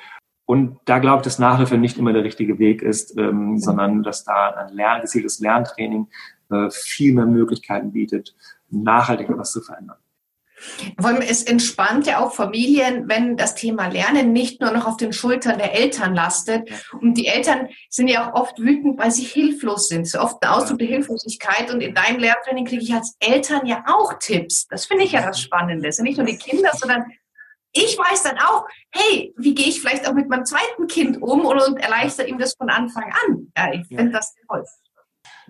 Und da glaube ich, dass Nachhilfe nicht immer der richtige Weg ist, ähm, sondern dass da ein Lern, gezieltes Lerntraining äh, viel mehr Möglichkeiten bietet, nachhaltig etwas zu verändern.
Es entspannt ja auch Familien, wenn das Thema Lernen nicht nur noch auf den Schultern der Eltern lastet. Und die Eltern sind ja auch oft wütend, weil sie hilflos sind. So oft ein Ausdruck der Hilflosigkeit. Und in deinem Lehrtraining kriege ich als Eltern ja auch Tipps. Das finde ich ja das Spannende. Es sind nicht nur die Kinder, sondern ich weiß dann auch, hey, wie gehe ich vielleicht auch mit meinem zweiten Kind um und, und erleichter ihm das von Anfang an. Ja, ich finde das toll.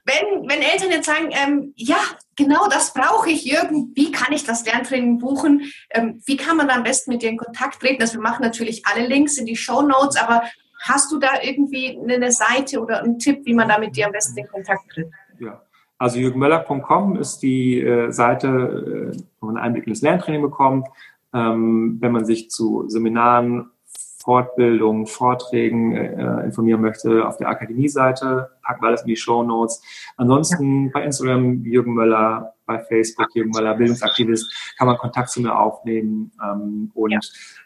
Wenn, wenn Eltern jetzt sagen, ähm, ja, genau das brauche ich, Jürgen, wie kann ich das Lerntraining buchen? Ähm, wie kann man da am besten mit dir in Kontakt treten? Also wir machen natürlich alle Links in die Show Notes, aber hast du da irgendwie eine Seite oder einen Tipp, wie man da mit dir am besten in Kontakt tritt?
Ja, also jürgenmöller.com ist die äh, Seite, äh, wo man einen Einblick in das Lerntraining bekommt. Ähm, wenn man sich zu Seminaren, Fortbildungen, Vorträgen äh, informieren möchte, auf der Akademie-Seite, packen wir alles in die Show Notes. Ansonsten ja. bei Instagram Jürgen Möller, bei Facebook Jürgen Möller, Bildungsaktivist, kann man Kontakt zu mir aufnehmen ähm, und, ja.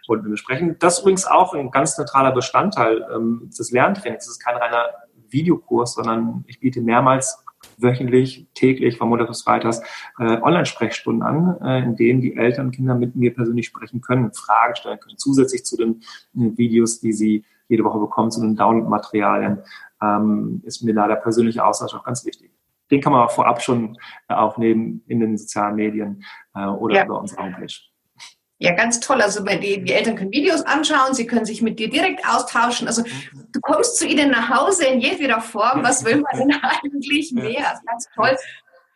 und wir besprechen. Das ist übrigens auch ein ganz neutraler Bestandteil ähm, des Lerntrainings. Es ist kein reiner Videokurs, sondern ich biete mehrmals wöchentlich, täglich, von Montag bis Freitags äh, Online-Sprechstunden an, äh, in denen die Eltern und Kinder mit mir persönlich sprechen können, Fragen stellen können, zusätzlich zu den äh, Videos, die sie jede Woche bekommen, zu den Download-Materialien, ähm, ist mir da der persönliche Austausch auch ganz wichtig. Den kann man auch vorab schon äh, aufnehmen in den sozialen Medien äh, oder ja. über unsere Homepage.
Ja, ganz toll. Also die, die Eltern können Videos anschauen, sie können sich mit dir direkt austauschen. Also du kommst zu ihnen nach Hause in jedweder Form. Was will man denn eigentlich mehr? Also ganz toll.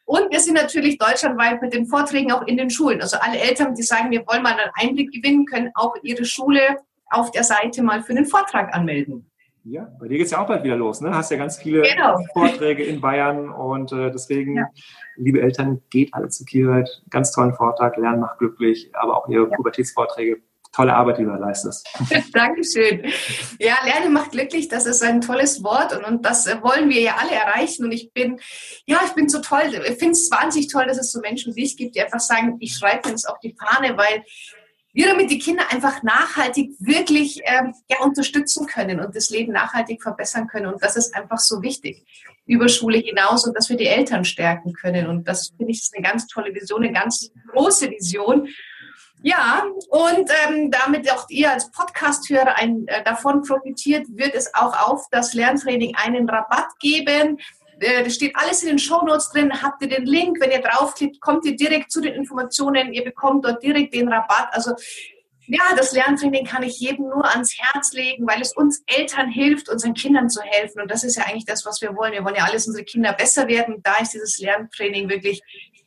Und wir sind natürlich deutschlandweit mit den Vorträgen auch in den Schulen. Also alle Eltern, die sagen, wir wollen mal einen Einblick gewinnen, können auch ihre Schule auf der Seite mal für den Vortrag anmelden.
Ja, bei dir geht es ja auch bald wieder los, ne? Hast ja ganz viele genau. Vorträge in Bayern und äh, deswegen, ja. liebe Eltern, geht alle zu Kiewald. Ganz tollen Vortrag, Lernen macht glücklich, aber auch ihre ja. Pubertätsvorträge. Tolle Arbeit, die du leistest.
Dankeschön. Ja, Lernen macht glücklich, das ist ein tolles Wort und, und das wollen wir ja alle erreichen. Und ich bin, ja, ich bin so toll, ich finde es wahnsinnig toll, dass es so Menschen wie dich gibt, die einfach sagen, ich schreibe mir das auf die Fahne, weil wir damit die Kinder einfach nachhaltig wirklich ähm, ja, unterstützen können und das Leben nachhaltig verbessern können. Und das ist einfach so wichtig über Schule hinaus und dass wir die Eltern stärken können. Und das finde ich ist eine ganz tolle Vision, eine ganz große Vision. Ja, und ähm, damit auch ihr als Podcast-Hörer äh, davon profitiert, wird es auch auf das Lerntraining einen Rabatt geben. Äh, das steht alles in den Show Notes drin. Habt ihr den Link? Wenn ihr draufklickt, kommt ihr direkt zu den Informationen. Ihr bekommt dort direkt den Rabatt. Also ja, das Lerntraining kann ich jedem nur ans Herz legen, weil es uns Eltern hilft, unseren Kindern zu helfen. Und das ist ja eigentlich das, was wir wollen. Wir wollen ja alles unsere Kinder besser werden. Da ist dieses Lerntraining wirklich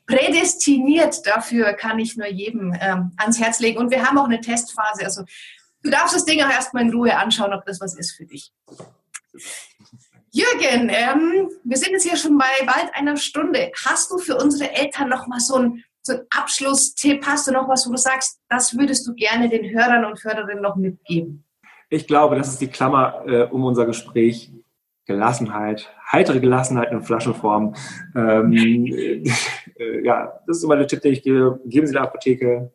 prädestiniert. Dafür kann ich nur jedem ähm, ans Herz legen. Und wir haben auch eine Testphase. Also du darfst das Ding auch erstmal in Ruhe anschauen, ob das was ist für dich. Jürgen, ähm, wir sind jetzt hier schon bei bald einer Stunde. Hast du für unsere Eltern noch mal so ein so ein Abschlusstipp? Hast du noch was, wo du sagst, das würdest du gerne den Hörern und Hörerinnen noch mitgeben?
Ich glaube, das ist die Klammer äh, um unser Gespräch. Gelassenheit, heitere Gelassenheit in Flaschenform. Ähm, äh, ja, das ist immer der Tipp, den ich gebe. Geben Sie der Apotheke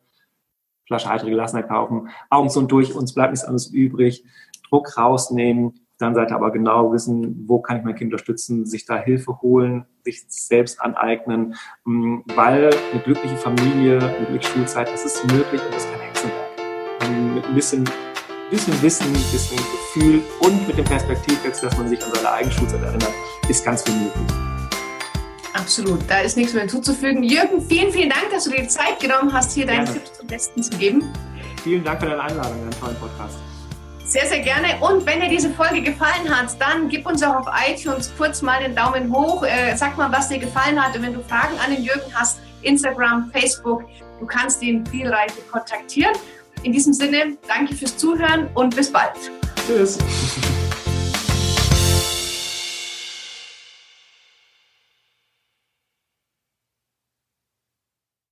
Flasche heitere Gelassenheit kaufen. Augen zu und durch, uns bleibt nichts anderes übrig. Druck rausnehmen, dann Seite aber genau wissen, wo kann ich mein Kind unterstützen, sich da Hilfe holen, sich selbst aneignen, mm, weil eine glückliche Familie, eine glückliche Schulzeit, das ist möglich und das kein Hexenwerk. Mit ein bisschen, bisschen Wissen, ein bisschen Gefühl und mit dem Perspektivwechsel, dass man sich an seine eigene Schulzeit erinnert, ist ganz viel möglich.
Absolut, da ist nichts mehr hinzuzufügen. Jürgen, vielen, vielen Dank, dass du dir die Zeit genommen hast, hier deine Tipps zum Besten zu geben.
Vielen Dank für deine Einladung, deinen tollen Podcast.
Sehr, sehr gerne. Und wenn dir diese Folge gefallen hat, dann gib uns auch auf iTunes kurz mal den Daumen hoch. Äh, sag mal, was dir gefallen hat. Und wenn du Fragen an den Jürgen hast, Instagram, Facebook, du kannst ihn vielreich kontaktieren. In diesem Sinne, danke fürs Zuhören und bis bald.
Tschüss.